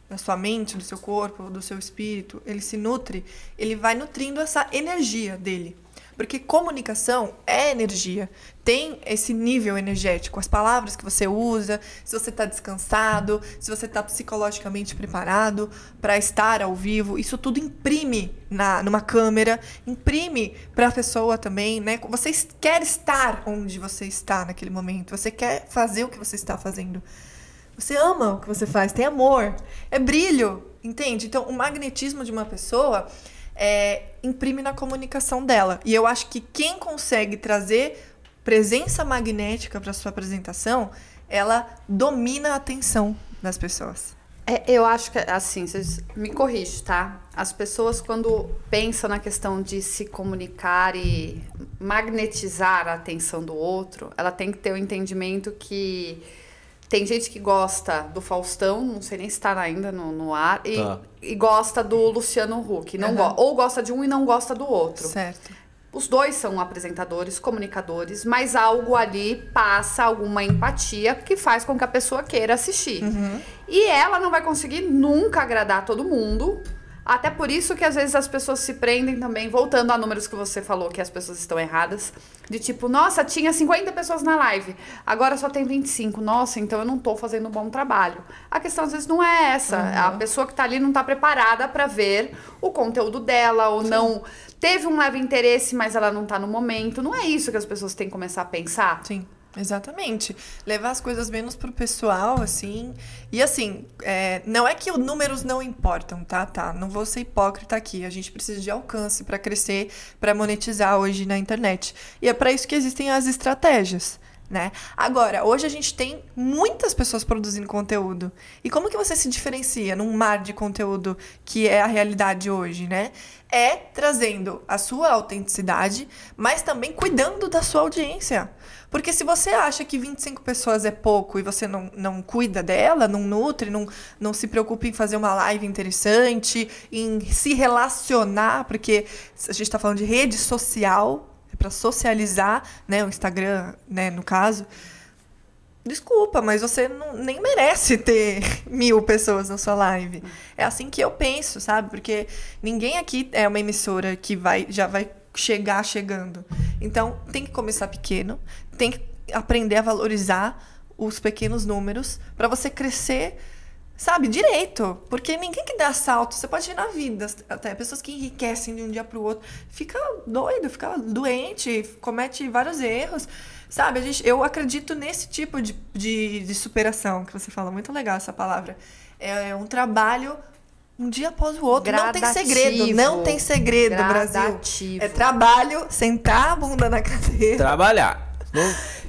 Speaker 4: da sua mente, do seu corpo, do seu espírito, ele se nutre, ele vai nutrindo essa energia dele. Porque comunicação é energia, tem esse nível energético, as palavras que você usa, se você está descansado, se você está psicologicamente preparado para estar ao vivo, isso tudo imprime na, numa câmera, imprime para a pessoa também, né? Você quer estar onde você está naquele momento, você quer fazer o que você está fazendo. Você ama o que você faz, tem amor, é brilho, entende? Então, o magnetismo de uma pessoa é, imprime na comunicação dela. E eu acho que quem consegue trazer presença magnética para sua apresentação, ela domina a atenção das pessoas.
Speaker 3: É, eu acho que, assim, vocês me corrigem, tá? As pessoas, quando pensam na questão de se comunicar e magnetizar a atenção do outro, ela tem que ter o um entendimento que tem gente que gosta do Faustão, não sei nem se tá ainda no, no ar, e, tá. e gosta do Luciano Huck. Não uhum. go ou gosta de um e não gosta do outro.
Speaker 4: Certo.
Speaker 3: Os dois são apresentadores, comunicadores, mas algo ali passa alguma empatia que faz com que a pessoa queira assistir. Uhum. E ela não vai conseguir nunca agradar todo mundo. Até por isso que às vezes as pessoas se prendem também, voltando a números que você falou que as pessoas estão erradas, de tipo, nossa, tinha 50 pessoas na live, agora só tem 25. Nossa, então eu não tô fazendo um bom trabalho. A questão às vezes não é essa. Uhum. A pessoa que tá ali não tá preparada para ver o conteúdo dela ou Sim. não teve um leve interesse, mas ela não tá no momento. Não é isso que as pessoas têm que começar a pensar?
Speaker 4: Sim. Exatamente. Levar as coisas menos pro pessoal, assim. E assim, é, não é que os números não importam, tá? Tá. Não vou ser hipócrita aqui. A gente precisa de alcance para crescer, para monetizar hoje na internet. E é para isso que existem as estratégias. Né? Agora, hoje a gente tem muitas pessoas produzindo conteúdo. E como que você se diferencia num mar de conteúdo que é a realidade hoje, né? É trazendo a sua autenticidade, mas também cuidando da sua audiência. Porque se você acha que 25 pessoas é pouco e você não, não cuida dela, não nutre, não, não se preocupa em fazer uma live interessante, em se relacionar, porque a gente está falando de rede social, é para socializar, né? O Instagram, né, no caso. Desculpa, mas você não, nem merece ter mil pessoas na sua live. É assim que eu penso, sabe? Porque ninguém aqui é uma emissora que vai já vai chegar chegando. Então, tem que começar pequeno, tem que aprender a valorizar os pequenos números para você crescer, sabe, direito. Porque ninguém que dá salto, você pode ir na vida, até pessoas que enriquecem de um dia para o outro, fica doido, fica doente, comete vários erros. Sabe, a gente, eu acredito nesse tipo de, de, de superação que você fala, muito legal essa palavra. É um trabalho um dia após o outro. Gradativo. Não tem segredo. Não tem segredo, Gradativo. Brasil. É trabalho, sentar a bunda na cadeira.
Speaker 2: Trabalhar.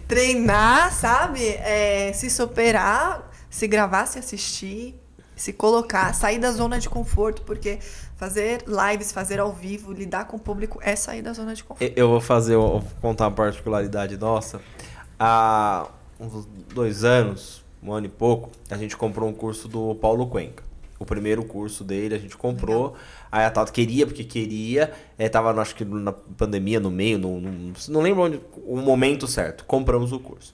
Speaker 4: Treinar, sabe? É, se superar, se gravar, se assistir, se colocar, sair da zona de conforto, porque fazer lives, fazer ao vivo, lidar com o público é sair da zona de conforto.
Speaker 2: Eu vou fazer, eu vou contar uma particularidade nossa. Há uns dois anos, um ano e pouco, a gente comprou um curso do Paulo Cuenca o primeiro curso dele, a gente comprou. Legal. Aí a Tata queria, porque queria. É, tava, acho que na pandemia, no meio, no, no, não lembro onde, o momento certo. Compramos o curso.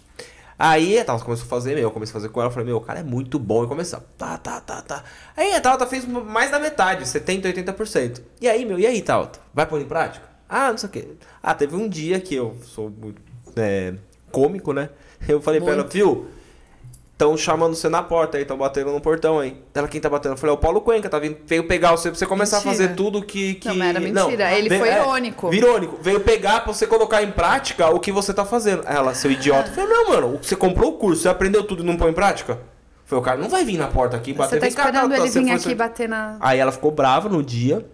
Speaker 2: Aí a Tata começou a fazer, meu, eu comecei a fazer com ela, falei, meu, o cara é muito bom. E começou, tá, tá, tá, tá. Aí a Tata fez mais da metade, 70%, 80%. E aí, meu, e aí, Tata? Vai pôr em prática? Ah, não sei o quê. Ah, teve um dia que eu sou muito é, cômico, né? Eu falei muito. pra ela, viu Estão chamando você na porta aí, estão batendo no portão aí. Ela quem tá batendo? Eu falei, é o Paulo Cuenca, tá vindo, veio pegar você pra você começar mentira. a fazer tudo que. que...
Speaker 3: Não, era mentira. Não, Ele veio, foi é, irônico.
Speaker 2: Irônico. Veio pegar pra você colocar em prática o que você tá fazendo. Ela, seu idiota. Eu falei, não, mano, você comprou o curso, você aprendeu tudo e não põe em prática? Foi o cara, não vai vir na porta aqui bater.
Speaker 3: Você tá esperando ele vir aqui bater na...
Speaker 2: Aí ela ficou brava no dia.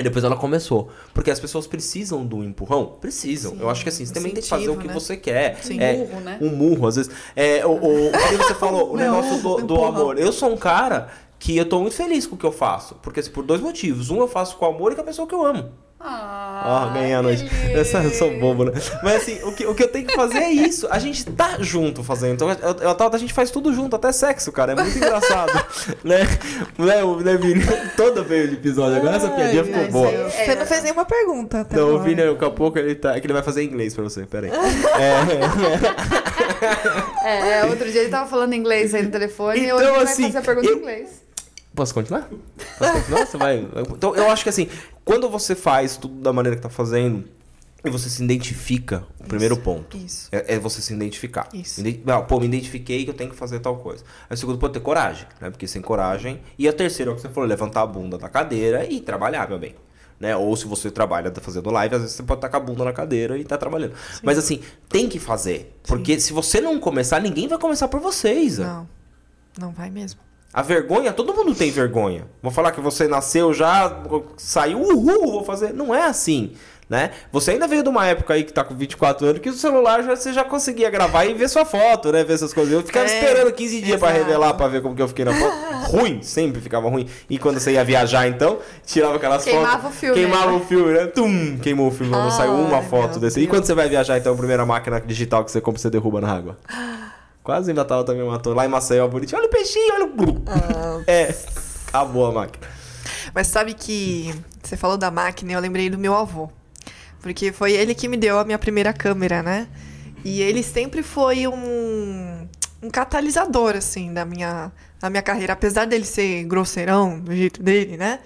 Speaker 2: E depois ela começou. Porque as pessoas precisam do empurrão? Precisam. Sim, eu acho que assim, você também tem que fazer o que né? você quer.
Speaker 3: Sim,
Speaker 2: é,
Speaker 3: murro, né?
Speaker 2: Um murro, às vezes. É, o, o, o que você falou, o negócio do, do amor. Eu sou um cara que eu tô muito feliz com o que eu faço. Porque assim, por dois motivos. Um, eu faço com amor e com a pessoa que eu amo.
Speaker 3: Ah,
Speaker 2: oh, ganhei a noite. Essa, eu sou bobo, né? Mas assim, o que, o que eu tenho que fazer é isso. A gente tá junto fazendo. Então, eu, eu, a gente faz tudo junto, até sexo, cara. É muito engraçado. né? Né, né, Vini? Toda vez de episódio. Agora essa piadinha ficou boa.
Speaker 4: É, Você não fez nenhuma pergunta.
Speaker 2: Até agora. o Vini, daqui a pouco ele, tá, é que ele vai fazer em inglês pra você. Pera aí.
Speaker 3: é, é, outro dia ele tava falando inglês aí no telefone então, e hoje ele assim, vai fazer a pergunta eu... em inglês.
Speaker 2: Posso continuar? Posso continuar? Você vai. Então, eu acho que assim, quando você faz tudo da maneira que tá fazendo e você se identifica, o primeiro ponto
Speaker 4: isso.
Speaker 2: É, é, você se identificar.
Speaker 4: Isso.
Speaker 2: Não, pô, me identifiquei que eu tenho que fazer tal coisa. Aí o segundo ponto é ter coragem, né? Porque sem coragem. E a terceira é o que você falou, levantar a bunda da cadeira e trabalhar, meu bem. Né? Ou se você trabalha tá fazendo live, às vezes você pode estar com a bunda na cadeira e tá trabalhando. Sim. Mas assim, tem que fazer. Porque Sim. se você não começar, ninguém vai começar por vocês.
Speaker 4: Não, não vai mesmo.
Speaker 2: A vergonha, todo mundo tem vergonha. Vou falar que você nasceu já, saiu, uhul, vou fazer. Não é assim. né? Você ainda veio de uma época aí que tá com 24 anos que o celular já, você já conseguia gravar e ver sua foto, né? Ver essas coisas. Eu ficava
Speaker 4: É,
Speaker 2: esperando 15 dias pra
Speaker 4: exato.
Speaker 2: revelar, pra ver como que eu fiquei na foto. ruim, sempre ficava ruim. E quando você ia viajar, então, tirava aquelas
Speaker 3: Queimava
Speaker 2: fotos.
Speaker 3: o filme,
Speaker 2: Queimava
Speaker 3: né?
Speaker 2: o filme, né? Tum, queimou o filme, não
Speaker 4: Ai,
Speaker 2: saiu uma foto desse. E
Speaker 4: Deus.
Speaker 2: quando você vai viajar, então, a primeira máquina digital que você compra, você derruba na água? Quase em Natal também matou. Lá em Maceió, bonitinho. Olha o peixinho, olha o...
Speaker 4: Ah.
Speaker 2: É, acabou a máquina.
Speaker 4: Mas sabe que você falou da máquina e eu lembrei do meu avô. Porque foi ele que me deu a minha primeira câmera, né? E ele sempre foi um, um catalisador, assim, da minha, da minha carreira. Apesar dele ser grosseirão, do jeito dele, né?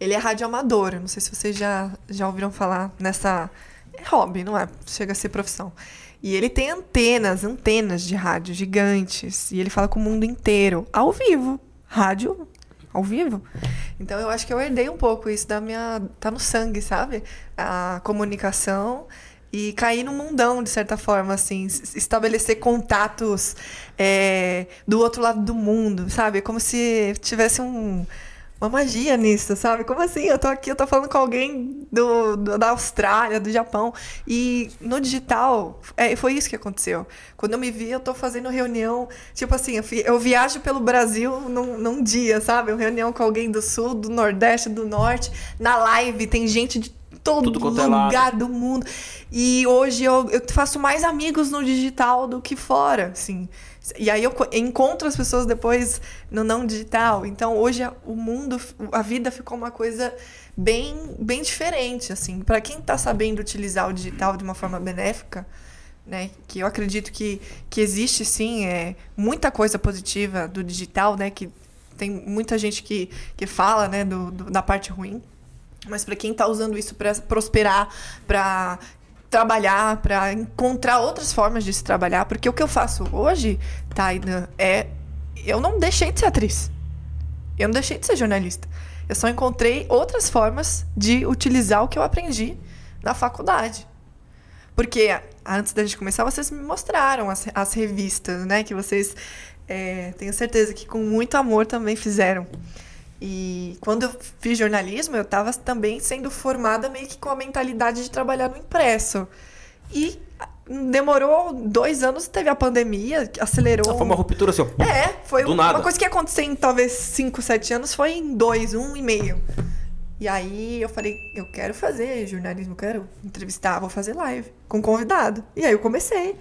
Speaker 4: Ele é radioamador. Não sei se vocês já, já ouviram falar nessa... É hobby, não é? Chega a ser profissão. E ele tem antenas, antenas de rádio gigantes. E ele fala com o mundo inteiro, ao vivo. Rádio ao vivo. Então eu acho que eu herdei um pouco isso da minha. tá no sangue, sabe? A comunicação e cair no mundão, de certa forma, assim, estabelecer contatos é, do outro lado do mundo, sabe? Como se tivesse um, uma magia nisso, sabe? Como assim? Eu tô aqui, eu tô falando com alguém do, do- da Austrália, do Japão. E no digital, é, foi isso que aconteceu. Quando eu me vi, eu tô fazendo reunião, tipo assim, eu, eu viajo pelo Brasil num, num dia, sabe? Uma reunião com alguém do sul, do nordeste, do norte. Na live tem gente de todo
Speaker 2: é
Speaker 4: lugar do mundo. E hoje eu, eu faço mais amigos no digital do que fora, assim. E aí eu co- encontro as pessoas depois no não digital. Então hoje o mundo, a vida ficou uma coisa bem, bem diferente, assim. Para quem está sabendo utilizar o digital de uma forma benéfica, né? Que eu acredito que, que existe sim, é muita coisa positiva do digital, né? Que tem muita gente que, que fala, né, do, do- da parte ruim. Mas para quem está usando isso para prosperar, para trabalhar, para encontrar outras formas de se trabalhar, porque o que eu faço hoje, Taina, é eu não deixei de ser atriz. Eu não deixei de ser jornalista. Eu só encontrei outras formas de utilizar o que eu aprendi na faculdade. Porque antes da gente começar, vocês me mostraram as, as revistas, né? Que vocês, é, tenho certeza que com muito amor também fizeram. E quando eu fiz jornalismo, eu estava também sendo formada meio que com a mentalidade de trabalhar no impresso. E demorou dois anos, teve a pandemia, acelerou.
Speaker 2: Foi uma ruptura assim, ó.
Speaker 4: É, foi uma
Speaker 2: nada.
Speaker 4: coisa que ia acontecer em talvez 5, 7 anos, foi em dois, um e meio. E aí eu falei, eu quero fazer jornalismo, quero entrevistar, vou fazer live com convidado. E aí eu comecei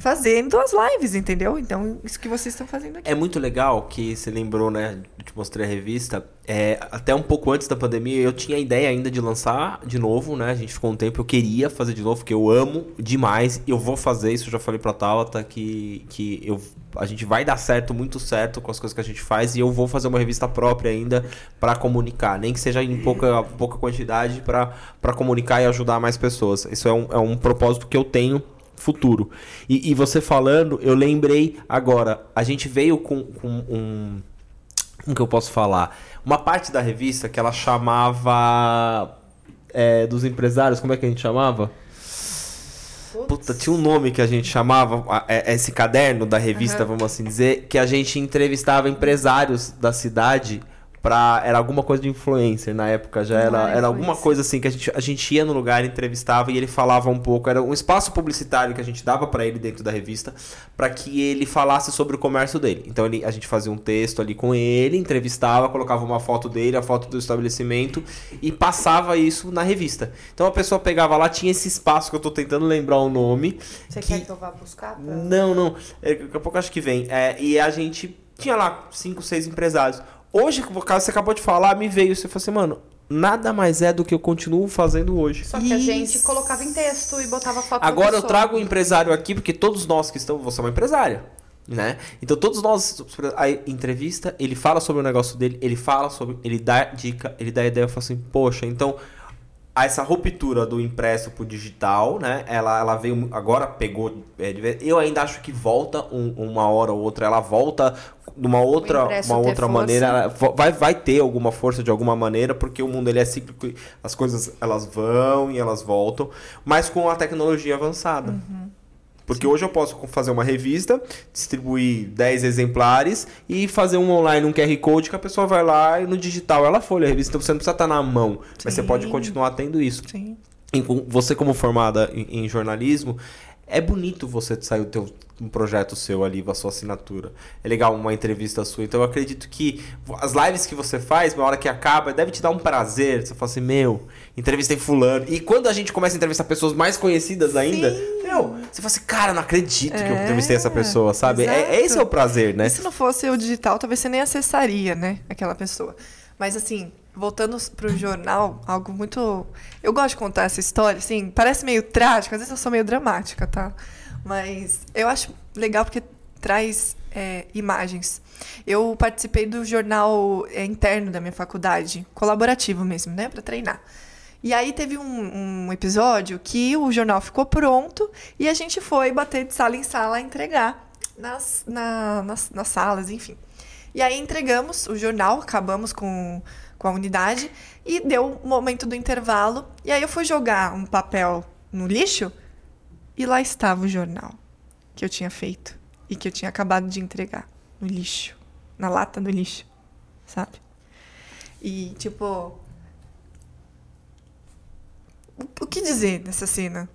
Speaker 4: fazendo as lives, entendeu? Então, isso que vocês estão fazendo aqui.
Speaker 2: É muito legal que você lembrou, né? Eu te mostrei a revista. É, até um pouco antes da pandemia, eu tinha a ideia ainda de lançar de novo, né? A gente ficou um tempo, eu queria fazer de novo, porque eu amo demais. Eu vou fazer isso, eu já falei pra Tauta que, que eu, a gente vai dar certo, muito certo com as coisas que a gente faz. E eu vou fazer uma revista própria ainda pra comunicar. Nem que seja em pouca, pouca quantidade pra comunicar e ajudar mais pessoas. Isso é um, é um propósito que eu tenho futuro. E, e você falando, eu lembrei agora, a gente veio com, com um. Como que eu posso falar? Uma parte da revista que ela chamava. é, dos empresários, como é que a gente chamava? Puta, tinha um nome que a gente chamava, a- é- esse caderno da revista, vamos assim dizer, que a gente entrevistava empresários da cidade pra. Era alguma coisa de influencer na época, já era, era alguma coisa assim que a gente, a gente ia no lugar, entrevistava e ele falava um pouco. Era um espaço publicitário que a gente dava pra ele dentro da revista pra que ele falasse sobre o comércio dele. Então ele, a gente fazia um texto ali com ele, entrevistava, colocava uma foto dele, a foto do estabelecimento e passava isso na revista. Então a pessoa pegava lá, tinha esse espaço que eu tô tentando lembrar o nome.
Speaker 3: Você
Speaker 2: que-
Speaker 3: quer que eu vá buscar? pra-
Speaker 2: Não, não. É, Daqui a pouco acho que vem. É, e a gente tinha lá cinco, seis empresários. Hoje, por causa você acabou de falar, me veio. Você falou assim, mano, nada mais é do que eu continuo fazendo hoje.
Speaker 3: Só que a gente
Speaker 4: Isso.
Speaker 3: colocava em texto e botava foto
Speaker 2: Agora eu trago o empresário aqui, porque todos nós que estamos. Você é uma empresária. Né? Então todos nós, a entrevista, ele fala sobre o negócio dele, ele fala sobre, ele dá dica, ele dá ideia, eu falo assim, poxa, então essa ruptura do impresso pro digital, né? Ela, ela veio agora pegou, é, eu ainda acho que volta um- uma hora ou outra, ela volta de uma outra, uma outra maneira, vo- vai, vai ter alguma força de alguma maneira, porque o mundo ele é cíclico, e as coisas elas vão e elas voltam, mas com a tecnologia avançada. Porque hoje eu posso fazer uma revista, distribuir 10 exemplares e fazer um online, um QR Code que a pessoa vai lá e no digital ela folha a revista. Então você não precisa estar na mão, mas você
Speaker 4: Sim.
Speaker 2: pode continuar tendo isso.
Speaker 4: Sim.
Speaker 2: com- você como formada em, em jornalismo, é bonito você sair o teu um projeto seu ali, a sua assinatura. É legal uma entrevista sua. Então eu acredito que as lives que você faz, na hora que acaba, deve te dar um prazer. Você fala assim, meu, entrevistei fulano. E quando a gente começa a entrevistar pessoas mais conhecidas ainda, meu, você fala assim, cara, não acredito que eu
Speaker 4: É,
Speaker 2: entrevistei essa pessoa, sabe? É, é esse é o prazer, né?
Speaker 4: E se não fosse o digital, talvez você nem acessaria, né? Aquela pessoa. Mas assim, voltando pro jornal, algo muito. Eu gosto de contar essa história, assim, parece meio trágico, às vezes eu sou meio dramática, tá? Mas eu acho legal porque traz é, imagens. Eu participei do jornal é, interno da minha faculdade, colaborativo mesmo, né? Pra treinar. E aí teve um, um episódio que o jornal ficou pronto e a gente foi bater de sala em sala entregar nas, na- nas, nas salas, enfim. E aí entregamos o jornal, acabamos com, com a unidade e deu o momento do intervalo. E aí eu fui jogar um papel no lixo e lá estava o jornal que eu tinha feito e que eu tinha acabado de entregar no lixo, na lata do lixo, sabe? E tipo, o- que dizer dessa cena?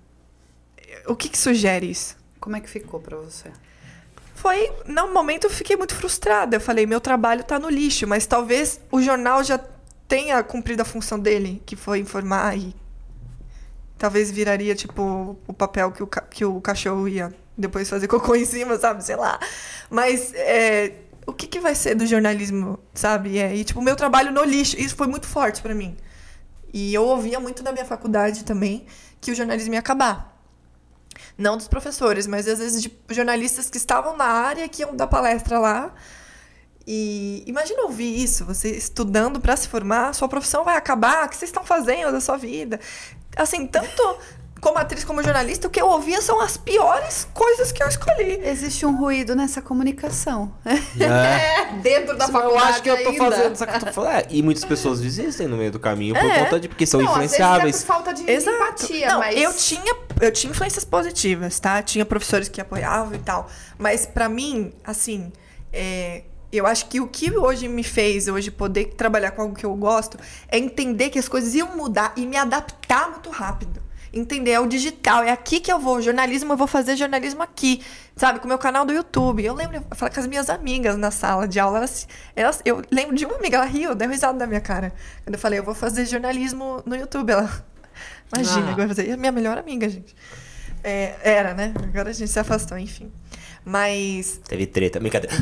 Speaker 4: O que, que sugere isso?
Speaker 3: Como é que ficou pra você?
Speaker 4: Foi, no momento eu fiquei muito frustrada. Eu falei, meu trabalho tá no lixo, mas talvez o jornal já tenha cumprido a função dele, que foi informar e talvez viraria tipo o papel que o, que o cachorro ia depois fazer cocô em cima, sabe? Sei lá. Mas é, o que, que vai ser do jornalismo, sabe? É, e tipo, o meu trabalho no lixo, isso foi muito forte pra mim. E eu ouvia muito da minha faculdade também que o jornalismo ia acabar. Não dos professores, mas às vezes de jornalistas que estavam na área que iam dar palestra lá. E imagina ouvir isso, você estudando para se formar, sua profissão vai acabar, o que vocês estão fazendo da sua vida? Assim, tanto como atriz como jornalista, o que eu ouvia são as piores coisas que eu escolhi.
Speaker 3: Existe um ruído nessa comunicação.
Speaker 2: É.
Speaker 3: Dentro da
Speaker 2: eu
Speaker 3: faculdade
Speaker 2: acho que eu tô
Speaker 3: ainda.
Speaker 2: fazendo. Eu tô falando, é, e muitas pessoas desistem no meio do caminho por
Speaker 4: É.
Speaker 2: conta de porque são
Speaker 3: Não, às vezes é
Speaker 2: influenciáveis.
Speaker 3: por falta de
Speaker 4: Exato.
Speaker 3: empatia,
Speaker 4: Não,
Speaker 3: mas...
Speaker 4: eu tinha, eu tinha influências positivas, tá? Tinha professores que apoiavam e tal. Mas pra mim, assim, é, eu acho que o que hoje me fez hoje poder trabalhar com algo que eu gosto é entender que as coisas iam mudar e me adaptar muito rápido. Entender, é o digital, é aqui que eu vou. Jornalismo, eu vou fazer jornalismo aqui. Sabe, com o meu canal do YouTube. Eu lembro, eu falei com as minhas amigas na sala de aula, elas, elas, eu lembro de uma amiga, ela riu, deu risada da minha cara. Quando eu falei, eu vou fazer jornalismo no YouTube. Ela, imagina,
Speaker 2: Ah.
Speaker 4: eu vou fazer. E a minha melhor amiga, gente. É, era, né? Agora a gente se afastou, enfim. Mas.
Speaker 2: Teve treta, brincadeira.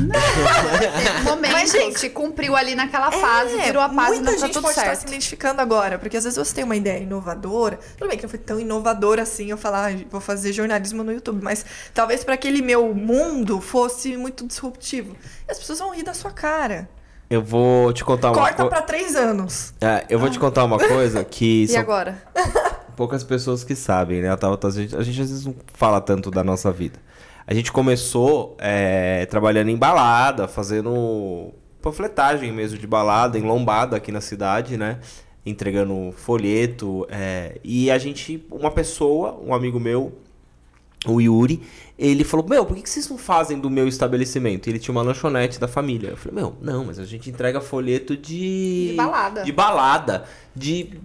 Speaker 3: Momento,
Speaker 4: Mas, gente,
Speaker 3: se cumpriu ali naquela fase,
Speaker 4: É,
Speaker 3: virou a página,
Speaker 4: muita
Speaker 3: tá
Speaker 4: gente
Speaker 3: tudo
Speaker 4: pode estar
Speaker 3: certo.
Speaker 4: se identificando agora, porque às vezes você tem uma ideia inovadora. Tudo bem que não foi tão inovadora assim eu falar, "Ah, vou fazer jornalismo no YouTube, mas talvez para aquele meu mundo fosse muito disruptivo. E as pessoas vão rir da sua cara.
Speaker 2: Eu vou te contar uma
Speaker 4: Corta
Speaker 2: coisa.
Speaker 4: pra três anos.
Speaker 2: É, eu vou te contar uma coisa que
Speaker 3: E
Speaker 2: são
Speaker 3: agora?
Speaker 2: poucas pessoas que sabem, né? A gente, a gente às vezes não fala tanto da nossa vida. A gente começou é, trabalhando em balada, fazendo panfletagem mesmo de balada, em lombada aqui na cidade, né? Entregando folheto. é, e a gente, uma pessoa, um amigo meu, o Yuri, ele falou: Meu, por que vocês não fazem do meu estabelecimento? Ele tinha uma lanchonete da família. Eu falei: Meu, não, mas a gente entrega folheto de.
Speaker 3: De balada.
Speaker 2: De balada. De.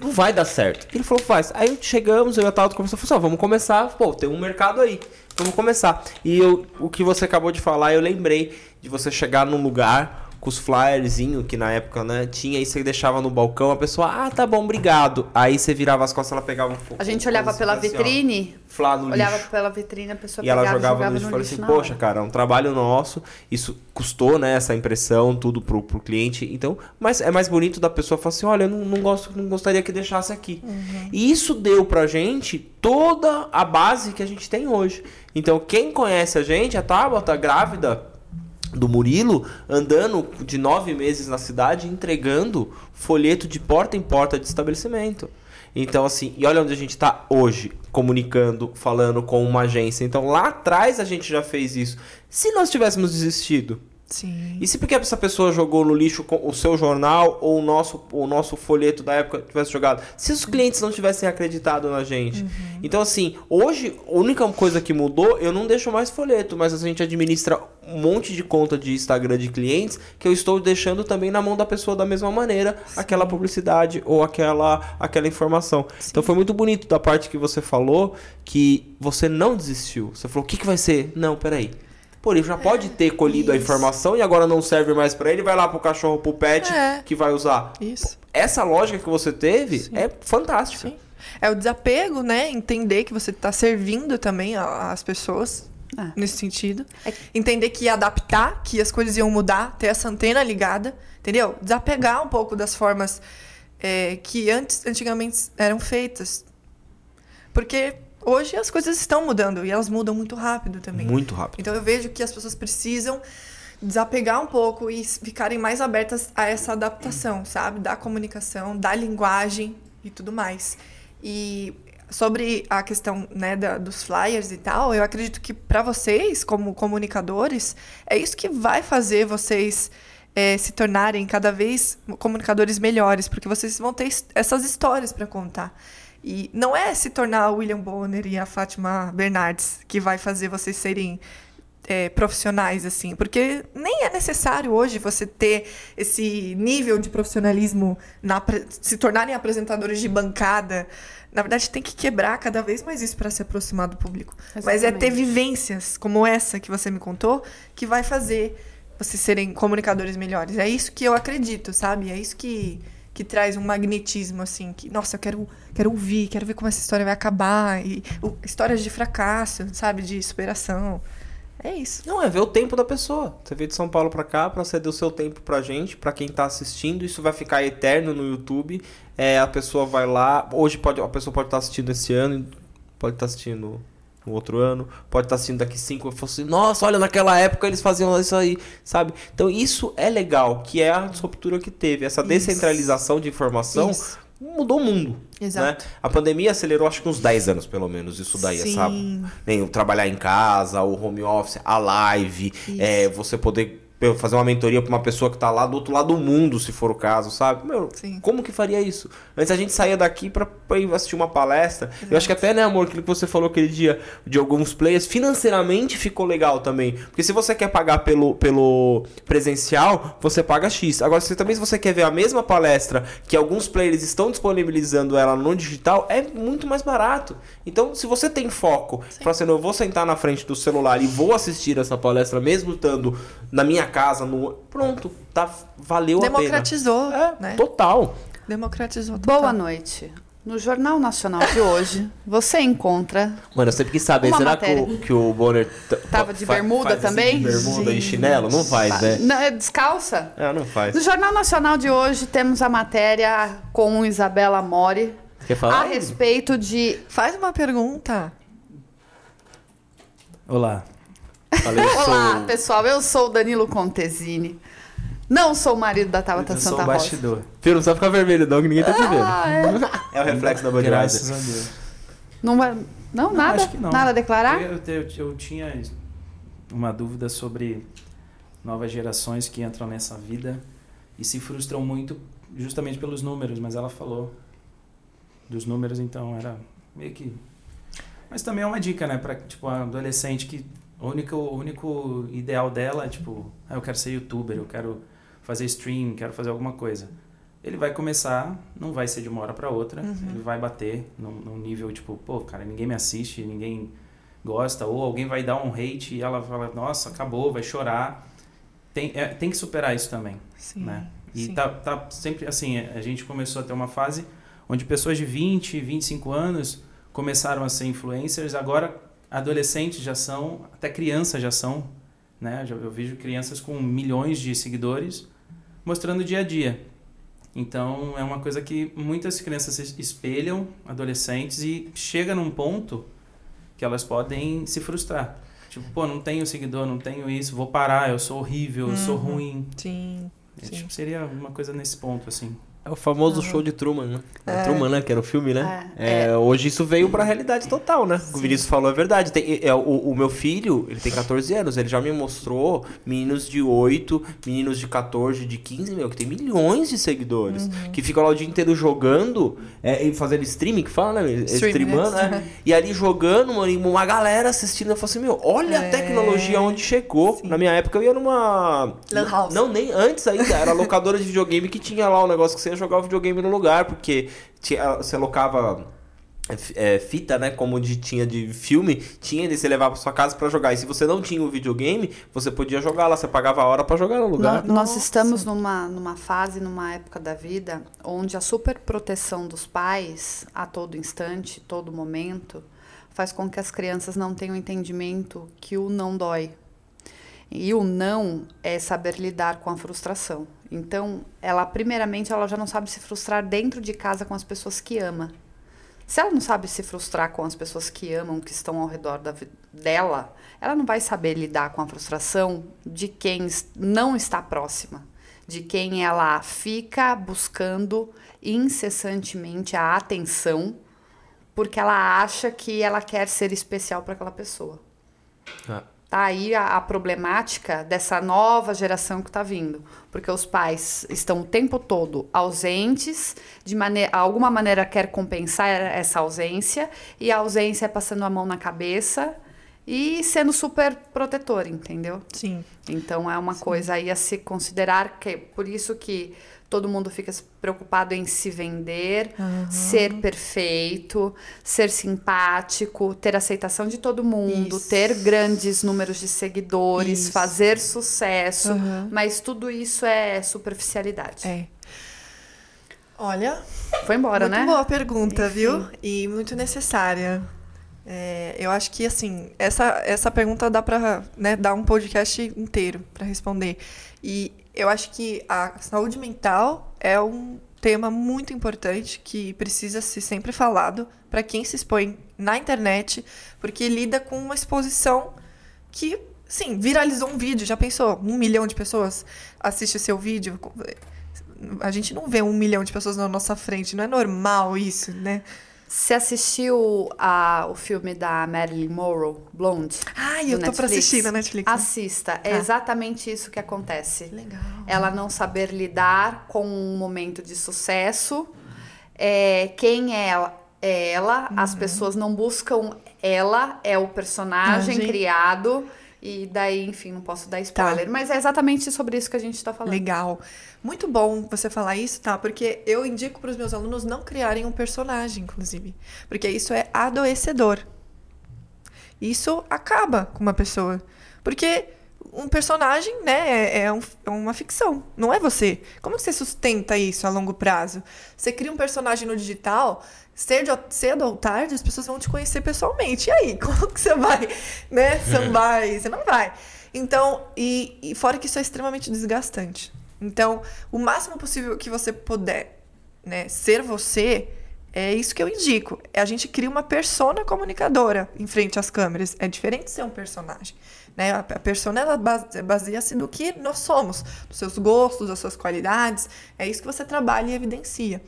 Speaker 2: Não vai dar certo. Ele falou: Faz. Aí chegamos, eu e a Tauta começou a falar: assim, Vamos começar. Pô, tem um mercado aí. Vamos começar. E eu, o que você acabou de falar, eu lembrei de você chegar num lugar com os flyerzinhos que na época, né, tinha, e você deixava no balcão, a pessoa, ah, tá bom, obrigado. Aí você virava as costas, ela pegava um fo-
Speaker 3: A gente olhava pela
Speaker 2: assim, ó,
Speaker 3: vitrine,
Speaker 2: Flá no
Speaker 3: olhava
Speaker 2: lixo.
Speaker 3: pela vitrine, a pessoa
Speaker 2: E ela jogava,
Speaker 3: jogava
Speaker 2: no lixo e falava assim, poxa,
Speaker 3: hora.
Speaker 2: cara, é um trabalho nosso, isso custou, né, essa impressão, tudo pro, pro cliente, então, mas é mais bonito da pessoa falar assim, olha, eu não, não gosto, não gostaria que deixasse aqui. E isso deu pra gente toda a base que a gente tem hoje. Então, quem conhece a gente, a Tabata, grávida do Murilo, andando de nove meses na cidade, entregando folheto de porta em porta de estabelecimento. Então, assim, e olha onde a gente está hoje, comunicando, falando com uma agência. Então, lá atrás a gente já fez isso. Se nós tivéssemos desistido,
Speaker 4: Sim.
Speaker 2: E se porque essa pessoa jogou no lixo o seu jornal ou o nosso, o nosso folheto da época tivesse jogado? Se os clientes não tivessem acreditado na gente. Então, assim, hoje, a única coisa que mudou, eu não deixo mais folheto, mas a gente administra um monte de conta de Instagram de clientes que eu estou deixando também na mão da pessoa da mesma maneira aquela publicidade ou aquela, aquela informação. Então foi muito bonito da parte que você falou que você não desistiu. Você falou, o que, que vai ser? Não, peraí. Pô, ele já pode ter colhido a
Speaker 4: isso.
Speaker 2: informação e agora não serve mais pra ele, vai lá pro cachorro, pro pet,
Speaker 4: É.
Speaker 2: que vai usar.
Speaker 4: Isso.
Speaker 2: Essa lógica que você teve
Speaker 4: Sim.
Speaker 2: é fantástica.
Speaker 4: Sim. É o desapego, né? Entender que você está servindo também a- as pessoas
Speaker 3: É.
Speaker 4: nesse sentido.
Speaker 3: É-
Speaker 4: Entender que ia adaptar, que as coisas iam mudar, ter essa antena ligada, entendeu? Desapegar um pouco das formas é, que antes, antigamente eram feitas. Porque hoje as coisas estão mudando e elas mudam muito rápido também.
Speaker 2: Muito rápido.
Speaker 4: Então eu vejo que as pessoas precisam desapegar um pouco e ficarem mais abertas a essa adaptação, sabe? Da comunicação, da linguagem e tudo mais. E sobre a questão né, da- dos flyers e tal, eu acredito que para vocês, como comunicadores, é isso que vai fazer vocês eh, se tornarem cada vez comunicadores melhores, porque vocês vão ter es- essas histórias para contar. E não é se tornar o William Bonner e a Fátima Bernardes que vai fazer vocês serem é, profissionais, assim. Porque nem é necessário hoje você ter esse nível de profissionalismo, na, se tornarem apresentadores de bancada. Na verdade, tem que quebrar cada vez mais isso para se aproximar do público. Mas é ter
Speaker 3: Exatamente.
Speaker 4: vivências como essa que você me contou que vai fazer vocês serem comunicadores melhores. É isso que eu acredito, sabe? É isso que, que traz um magnetismo, assim. Que, nossa, eu quero, quero ouvir, quero ver como essa história vai acabar. E, o- histórias de fracasso, sabe? De superação. É isso.
Speaker 2: Não, é ver o tempo da pessoa. Você veio de São Paulo pra cá pra ceder o seu tempo pra gente, pra quem tá assistindo. Isso vai ficar eterno no YouTube. É, a pessoa vai lá. Hoje pode, a pessoa pode estar assistindo esse ano, pode estar assistindo no outro ano, pode estar assistindo daqui cinco e fosse, nossa, olha, naquela época eles faziam isso aí, sabe? Então isso é legal, que é a disruptura que teve. Essa
Speaker 4: Isso.
Speaker 2: descentralização de informação
Speaker 4: Isso.
Speaker 2: mudou o mundo.
Speaker 4: Exato.
Speaker 2: Né? A pandemia acelerou acho que uns 10 anos, pelo menos, isso daí,
Speaker 4: Sim.
Speaker 2: sabe? Nem o trabalhar em casa, o home office, a live, é, você poder fazer uma mentoria pra uma pessoa que tá lá do outro lado do mundo, se for o caso, sabe? Meu,
Speaker 4: Sim.
Speaker 2: como que faria isso? Antes a gente saía daqui pra, pra ir assistir uma palestra. Eu acho que até, né, amor, aquilo que você falou aquele dia de alguns players, financeiramente ficou legal também. Porque se você quer pagar pelo, pelo presencial, você paga X. Agora, se também se você quer ver a mesma palestra que alguns players estão disponibilizando ela no digital, é muito mais barato. Então, se você tem foco, fala assim, "Não, eu vou sentar na frente do celular e vou assistir essa palestra mesmo estando na minha casa, no pronto, tá valeu a pena.
Speaker 4: Democratizou,
Speaker 2: É,
Speaker 4: né?
Speaker 2: total.
Speaker 4: Democratizou. total.
Speaker 3: Boa noite. No Jornal Nacional de hoje, você encontra.
Speaker 2: Mano, eu sempre quis saber,
Speaker 3: Uma
Speaker 2: será que o, que o Bonner
Speaker 3: Tava de bermuda
Speaker 2: faz assim,
Speaker 3: também?
Speaker 2: de bermuda e chinelo? Não faz, né?
Speaker 3: Não, é descalça?
Speaker 2: É, não faz.
Speaker 3: No Jornal Nacional de hoje, temos a matéria com Isabela Mori
Speaker 2: Quer falar?
Speaker 3: a respeito de.
Speaker 4: Faz uma pergunta.
Speaker 5: Olá.
Speaker 2: Falei,
Speaker 3: Olá,
Speaker 2: sou-
Speaker 3: pessoal, eu sou o Danilo Contesini. Não sou o marido da Tabata
Speaker 5: Eu sou
Speaker 3: Santa
Speaker 5: o
Speaker 3: Rosa.
Speaker 5: bastidor.
Speaker 2: Filho, não precisa ficar vermelho não, que ninguém tá te vendo.
Speaker 3: Ah, é.
Speaker 2: É o reflexo da Budweiser.
Speaker 5: Graças a Deus.
Speaker 3: Não, não,
Speaker 5: Não,
Speaker 3: nada?
Speaker 5: acho que não.
Speaker 3: Nada a declarar?
Speaker 5: Eu, eu, eu tinha uma dúvida sobre novas gerações que entram nessa vida e se frustram muito justamente pelos números, mas ela falou dos números, então era meio que. Mas também é uma dica, né, para tipo a adolescente que o único, o único ideal dela é tipo, ah, eu quero ser youtuber, eu quero fazer stream, quero fazer alguma coisa. Ele vai começar, não vai ser de uma hora para outra, ele vai bater num, num nível tipo, pô, cara, ninguém me assiste, ninguém gosta, ou alguém vai dar um hate e ela fala, nossa, acabou, vai chorar. Tem, é, tem que superar isso também
Speaker 4: Sim.
Speaker 5: né? E
Speaker 4: sim.
Speaker 5: tá, tá sempre assim, a gente começou a ter uma fase onde pessoas de 20, 25 anos começaram a ser influencers, agora adolescentes já são, até crianças já são, né? Já- Eu vejo crianças com milhões de seguidores mostrando o dia a dia. Então é uma coisa que muitas crianças se espelham, adolescentes, e chega num ponto que elas podem se frustrar. Tipo, pô, não tenho seguidor, não tenho isso, vou parar, eu sou horrível, eu sou
Speaker 4: Uhum.
Speaker 5: ruim.
Speaker 4: Sim.
Speaker 5: É,
Speaker 4: Sim.
Speaker 5: tipo, seria uma coisa nesse ponto, assim.
Speaker 2: É o famoso show de Truman, né? É.
Speaker 4: É.
Speaker 2: Truman, né? Que era o filme, né?
Speaker 3: É.
Speaker 2: É, hoje isso veio pra realidade total, né? O Vinícius falou a verdade. Tem- é, o, o meu filho, ele tem 14 anos, ele já me mostrou meninos de 8, meninos de 14, de 15, meu, que tem milhões de seguidores.
Speaker 4: Uhum.
Speaker 2: Que ficam lá o dia inteiro jogando é, e fazendo streaming, que fala, né?
Speaker 4: Streaming,
Speaker 2: Streamando,
Speaker 4: né?
Speaker 2: né? E ali jogando, mano, e uma galera assistindo. Eu falo assim, meu, olha a
Speaker 4: É.
Speaker 2: tecnologia onde chegou. Na minha época eu ia numa.
Speaker 4: Lan house.
Speaker 2: Não, nem antes ainda. Era locadora de videogame que tinha lá o negócio que você ia jogar o videogame no lugar, porque tinha, você locava é, fi- fita, né? Como de, tinha de filme, tinha de você levar pra sua casa pra jogar. E se você não tinha o videogame, você podia jogar lá, você pagava a hora pra jogar no lugar.
Speaker 3: Nó- Nós estamos numa, numa fase, numa época da vida, onde a superproteção dos pais, a todo instante, todo momento, faz com que as crianças não tenham entendimento que o não dói. E o não é saber lidar com a frustração. Então, ela, primeiramente, ela já não sabe se frustrar dentro de casa com as pessoas que ama. Se ela não sabe se frustrar com as pessoas que amam, que estão ao redor da dela, ela não vai saber lidar com a frustração de quem não está próxima, de quem ela fica buscando incessantemente a atenção, porque ela acha que ela quer ser especial para aquela pessoa.
Speaker 2: Ah.
Speaker 3: Tá aí a, a problemática dessa nova geração que está vindo. Porque os pais estão o tempo todo ausentes, de maneira, alguma maneira quer compensar essa ausência, e a ausência é passando a mão na cabeça e sendo super protetor, entendeu?
Speaker 4: Sim.
Speaker 3: Então é uma coisa aí a se considerar que por isso que todo mundo fica preocupado em se vender, ser perfeito, ser simpático, ter aceitação de todo mundo,
Speaker 4: Isso.
Speaker 3: ter grandes números de seguidores,
Speaker 4: Isso.
Speaker 3: fazer sucesso,
Speaker 4: Aham.
Speaker 3: mas tudo isso é superficialidade.
Speaker 4: É. Olha,
Speaker 3: Foi embora,
Speaker 4: muito
Speaker 3: né?
Speaker 4: boa a pergunta,
Speaker 3: Enfim.
Speaker 4: viu? E muito necessária. É, eu acho que, assim, essa, essa pergunta dá pra né, dar um podcast inteiro pra responder. E eu acho que a saúde mental é um tema muito importante que precisa ser sempre falado para quem se expõe na internet, porque lida com uma exposição que, sim, viralizou um vídeo. Já pensou? Um milhão de pessoas assiste seu vídeo. A gente não vê um milhão de pessoas na nossa frente. Não é normal isso, né?
Speaker 3: Você assistiu a, o filme da Marilyn Monroe, Blonde?
Speaker 4: Ai,
Speaker 3: do
Speaker 4: eu tô pra
Speaker 3: Netflix?
Speaker 4: assistir na Netflix. né?
Speaker 3: Assista. É
Speaker 4: Tá.
Speaker 3: exatamente isso que acontece.
Speaker 4: Legal.
Speaker 3: ela não saber lidar com um momento de sucesso. É, quem é ela? É ela.
Speaker 4: Uhum.
Speaker 3: As pessoas não buscam ela, é o personagem
Speaker 4: Personagem.
Speaker 3: criado. E daí, enfim, não posso dar spoiler. Mas é exatamente sobre isso que a gente tá falando.
Speaker 4: Legal. Muito bom você falar isso, tá? Porque eu indico para os meus alunos não criarem um personagem, inclusive. Porque isso é adoecedor. Isso acaba com uma pessoa. Porque um personagem, né, é, é um- é uma ficção. Não é você. Como que você sustenta isso a longo prazo? Você cria um personagem no digital, cedo, cedo ou tarde, as pessoas vão te conhecer pessoalmente. E aí, como que você vai, né, sambar? Você não vai. Então, e, e fora que isso é extremamente desgastante. Então, o máximo possível que você puder, né, ser você, é isso que eu indico. É a gente cria uma persona comunicadora em frente às câmeras. É diferente ser um personagem. Né? A persona ela base- baseia-se do que nós somos, dos seus gostos, das suas qualidades. É isso que você trabalha e evidencia.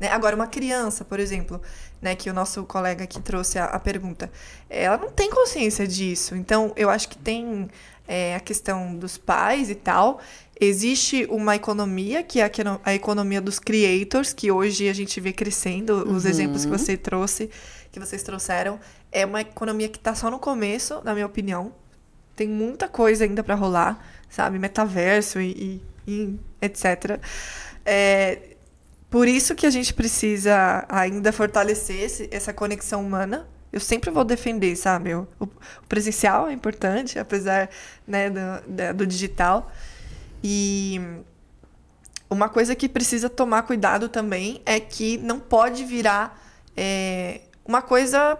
Speaker 4: Né? Agora, uma criança, por exemplo, né, que o nosso colega aqui trouxe a, a pergunta, ela não tem consciência disso. Então, eu acho que tem é, a questão dos pais e tal. Existe uma economia, que é a, economia dos creators, que hoje a gente vê crescendo. Os exemplos que você trouxe, que vocês trouxeram, é uma economia que está só no começo, na minha opinião. Tem muita coisa ainda para rolar, sabe? Metaverso e, e- e etc. É, por isso que a gente precisa ainda fortalecer esse- essa conexão humana. Eu sempre vou defender, sabe? O, o presencial é importante, apesar né, do, do digital. E uma coisa que precisa tomar cuidado também é que não pode virar é, uma coisa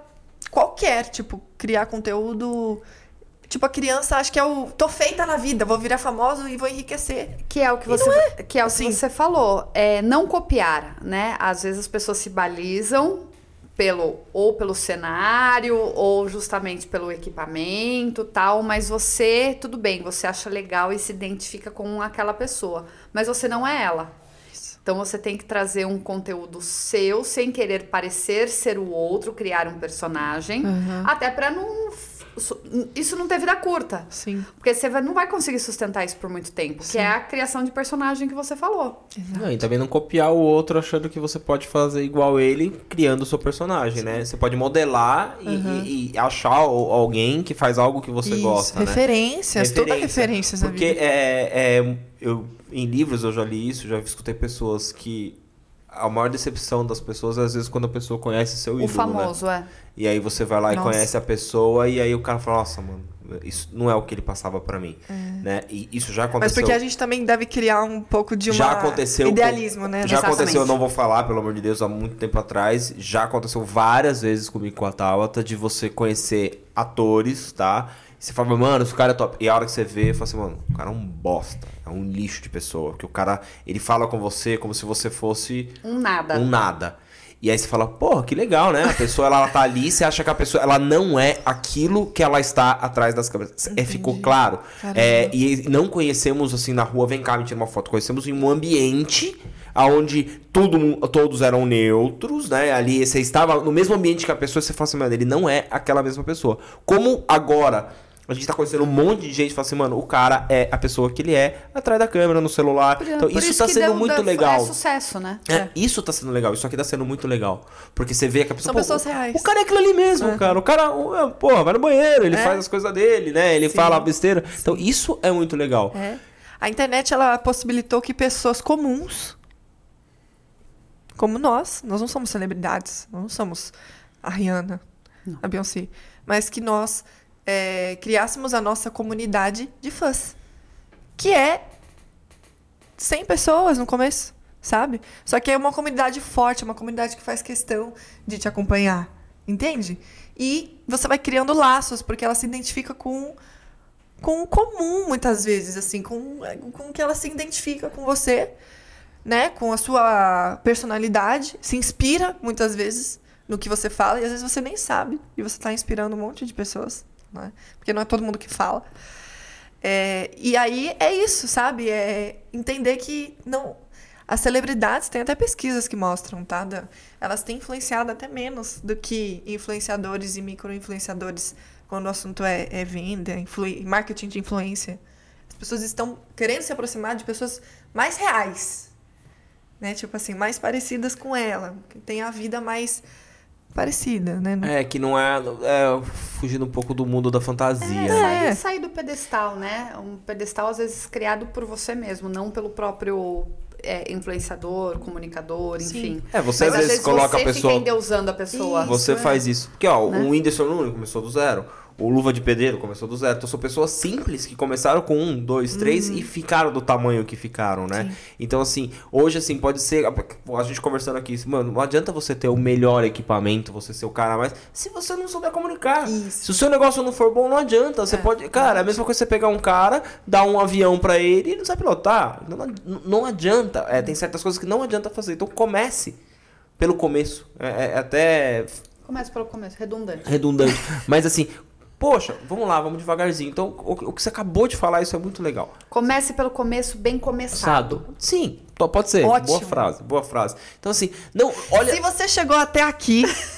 Speaker 4: qualquer, tipo, criar conteúdo. Tipo, a criança acha que é o. tô feita na vida, vou virar famoso e vou enriquecer.
Speaker 3: Que é o que você,
Speaker 4: não
Speaker 3: que é o
Speaker 4: assim.
Speaker 3: que você falou. É não copiar, né? Às vezes as pessoas se balizam pelo ou pelo cenário ou justamente pelo equipamento, tal, mas você, tudo bem, você acha legal e se identifica com aquela pessoa, mas você não é ela. Então você tem que trazer um conteúdo seu, sem querer parecer ser o outro, criar um personagem,
Speaker 4: Uhum.
Speaker 3: até pra não isso não ter vida curta.
Speaker 4: Sim.
Speaker 3: Porque você não vai conseguir sustentar isso por muito tempo, que é a criação de personagem que você falou.
Speaker 2: Não, e também não copiar o outro achando que você pode fazer igual ele, criando o seu personagem, né? Você pode modelar e, e- e achar al- alguém que faz algo que você
Speaker 4: Isso,
Speaker 2: gosta, né?
Speaker 4: referências, toda
Speaker 2: Referência.
Speaker 4: referências
Speaker 2: Porque
Speaker 4: vida.
Speaker 2: é, é, eu, em livros eu já li isso, já escutei pessoas que a maior decepção das pessoas é às vezes quando a pessoa conhece seu
Speaker 3: O
Speaker 2: ídolo,
Speaker 3: famoso, é.
Speaker 2: né? E aí você vai lá e
Speaker 4: Nossa.
Speaker 2: conhece a pessoa e aí o cara fala, nossa, mano, isso não é o que ele passava pra mim, né? E isso já
Speaker 4: Mas
Speaker 2: aconteceu.
Speaker 4: porque a gente também deve criar um pouco de uma
Speaker 2: já aconteceu com-
Speaker 4: idealismo, né?
Speaker 2: Já
Speaker 3: Exatamente.
Speaker 2: aconteceu, eu não vou falar, pelo amor de Deus, há muito tempo atrás. Já aconteceu várias vezes comigo com a Tabata de você conhecer atores, tá? E você fala, mano, esse cara é top. E a hora que você vê, fala assim, mano, o cara é um bosta. É um lixo de pessoa. Porque o cara, ele fala com você como se você fosse
Speaker 3: Um nada.
Speaker 2: um nada. E aí você fala, porra, que legal, né? A pessoa, ela, ela tá ali, você acha que a pessoa, ela não é aquilo que ela está atrás das câmeras. É, ficou claro.
Speaker 4: Caramba.
Speaker 2: É, e não conhecemos, assim, na rua, vem cá, me tira uma foto. Conhecemos em um ambiente onde tudo, mu- todos eram neutros, né? Ali você estava no mesmo ambiente que a pessoa, você fala assim, mano, ele não é aquela mesma pessoa. Como agora... A gente tá conhecendo um monte de gente e fala assim, mano, o cara é a pessoa que ele é atrás da câmera, no celular.
Speaker 3: Por-
Speaker 2: então
Speaker 3: por
Speaker 2: isso, tá
Speaker 3: que
Speaker 2: sendo
Speaker 3: deu-
Speaker 2: muito
Speaker 3: deu-
Speaker 2: legal.
Speaker 3: É sucesso, né?
Speaker 2: É, isso tá sendo legal, isso aqui tá sendo muito legal. Porque você vê que a pessoa.
Speaker 4: São
Speaker 2: pô,
Speaker 4: pessoas
Speaker 2: o-
Speaker 4: reais.
Speaker 2: O cara é aquilo ali mesmo, cara. O cara, o- é, porra, vai no banheiro, ele
Speaker 4: É.
Speaker 2: faz as coisas dele, né? Ele
Speaker 4: Sim.
Speaker 2: fala besteira. Então, isso é muito legal.
Speaker 4: É. A internet ela possibilitou que pessoas comuns, como nós, nós não somos celebridades, nós não somos a Rihanna, a Beyoncé, mas que nós é, criássemos a nossa comunidade de fãs, que é 100 pessoas no começo, sabe? Só que é uma comunidade forte, uma comunidade que faz questão de te acompanhar, entende? E você vai criando laços, porque ela se identifica com com o comum, muitas vezes, assim, com, com que ela se identifica com você, né? Com a sua personalidade, se inspira, muitas vezes, no que você fala, e às vezes você nem sabe, e você está inspirando um monte de pessoas, né? Porque não é todo mundo que fala. É, e aí é isso, sabe? É entender que não. As celebridades têm até pesquisas que mostram, tá? Elas têm influenciado até menos do que influenciadores e micro-influenciadores quando o assunto é, é venda, marketing de influência. As pessoas estão querendo se aproximar de pessoas mais reais, né? Tipo assim, mais parecidas com ela, que tem a vida mais parecida, né?
Speaker 2: É, que não é, é. Fugindo um pouco do mundo da fantasia.
Speaker 3: É,
Speaker 2: né?
Speaker 3: sair,
Speaker 4: É.
Speaker 3: sair do pedestal, né? Um pedestal, às vezes, criado por você mesmo, não pelo próprio é, influenciador, comunicador,
Speaker 4: Sim.
Speaker 3: enfim.
Speaker 2: É, você
Speaker 3: Mas
Speaker 2: às vezes coloca
Speaker 3: você
Speaker 2: a pessoa.
Speaker 3: fica endeusando a pessoa.
Speaker 4: Isso,
Speaker 2: Você
Speaker 4: é.
Speaker 2: faz isso. Porque, ó,
Speaker 3: Né?
Speaker 2: o Whindersson Nunes começou do zero. O Luva de Pedreiro começou do zero. Então são pessoas simples que começaram com um, dois, três e ficaram do tamanho que ficaram, né?
Speaker 4: Sim.
Speaker 2: Então, assim, hoje, assim, pode ser. A gente conversando aqui, mano, não adianta você ter o melhor equipamento, você ser o cara mais. Se você não souber comunicar.
Speaker 4: Isso.
Speaker 2: Se o seu negócio não for bom, não adianta. Você
Speaker 4: É,
Speaker 2: pode. Cara, é a mesma coisa você pegar um cara, dar um avião pra ele e ele não sabe pilotar. Não, não, não adianta. É, tem certas coisas que não adianta fazer. Então comece pelo começo. É, é até
Speaker 3: Começa pelo começo, redundante.
Speaker 2: redundante. Mas assim, poxa, vamos lá, vamos devagarzinho. Então, o, o que você acabou de falar, isso é muito legal.
Speaker 3: Comece pelo começo, bem começado.
Speaker 2: Sim, to- pode ser.
Speaker 4: Ótimo.
Speaker 2: Boa frase, boa frase. Então, assim, não, olha.
Speaker 4: Se você chegou até aqui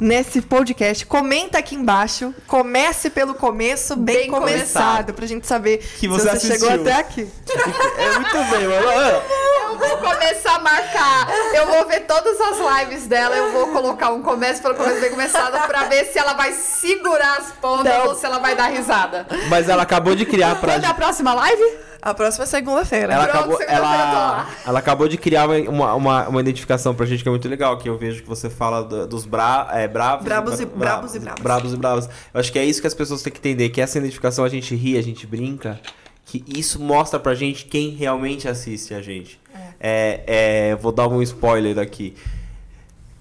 Speaker 4: nesse podcast, comenta aqui embaixo. Comece pelo começo, bem,
Speaker 3: Bem
Speaker 4: começado,
Speaker 3: começado.
Speaker 4: pra gente saber
Speaker 2: Que você
Speaker 4: se você chegou
Speaker 2: assistiu.
Speaker 4: até aqui.
Speaker 2: É muito bem, mano. Olha,
Speaker 3: Eu vou começar a marcar. Eu vou ver todas as lives dela. Eu vou colocar um começo pelo começo bem começado pra ver se ela vai segurar as pontas
Speaker 2: Não.
Speaker 3: ou se ela vai dar risada.
Speaker 2: Mas ela acabou de criar pra.
Speaker 3: Quando é a próxima live?
Speaker 4: A próxima é segunda-feira.
Speaker 2: Ela
Speaker 3: Pronto,
Speaker 2: acabou,
Speaker 3: tô
Speaker 2: ela, ela acabou de criar uma, uma, uma identificação pra gente que é muito legal, que eu vejo que você fala do- dos bra, é, bravos,
Speaker 4: Brabos e-
Speaker 2: bra-
Speaker 4: brabos e bravas.
Speaker 2: Bravos e bravos. Eu acho que é isso que as pessoas têm que entender, que essa identificação a gente ri, a gente brinca, que isso mostra pra gente quem realmente assiste a gente. É, é, vou dar um spoiler aqui.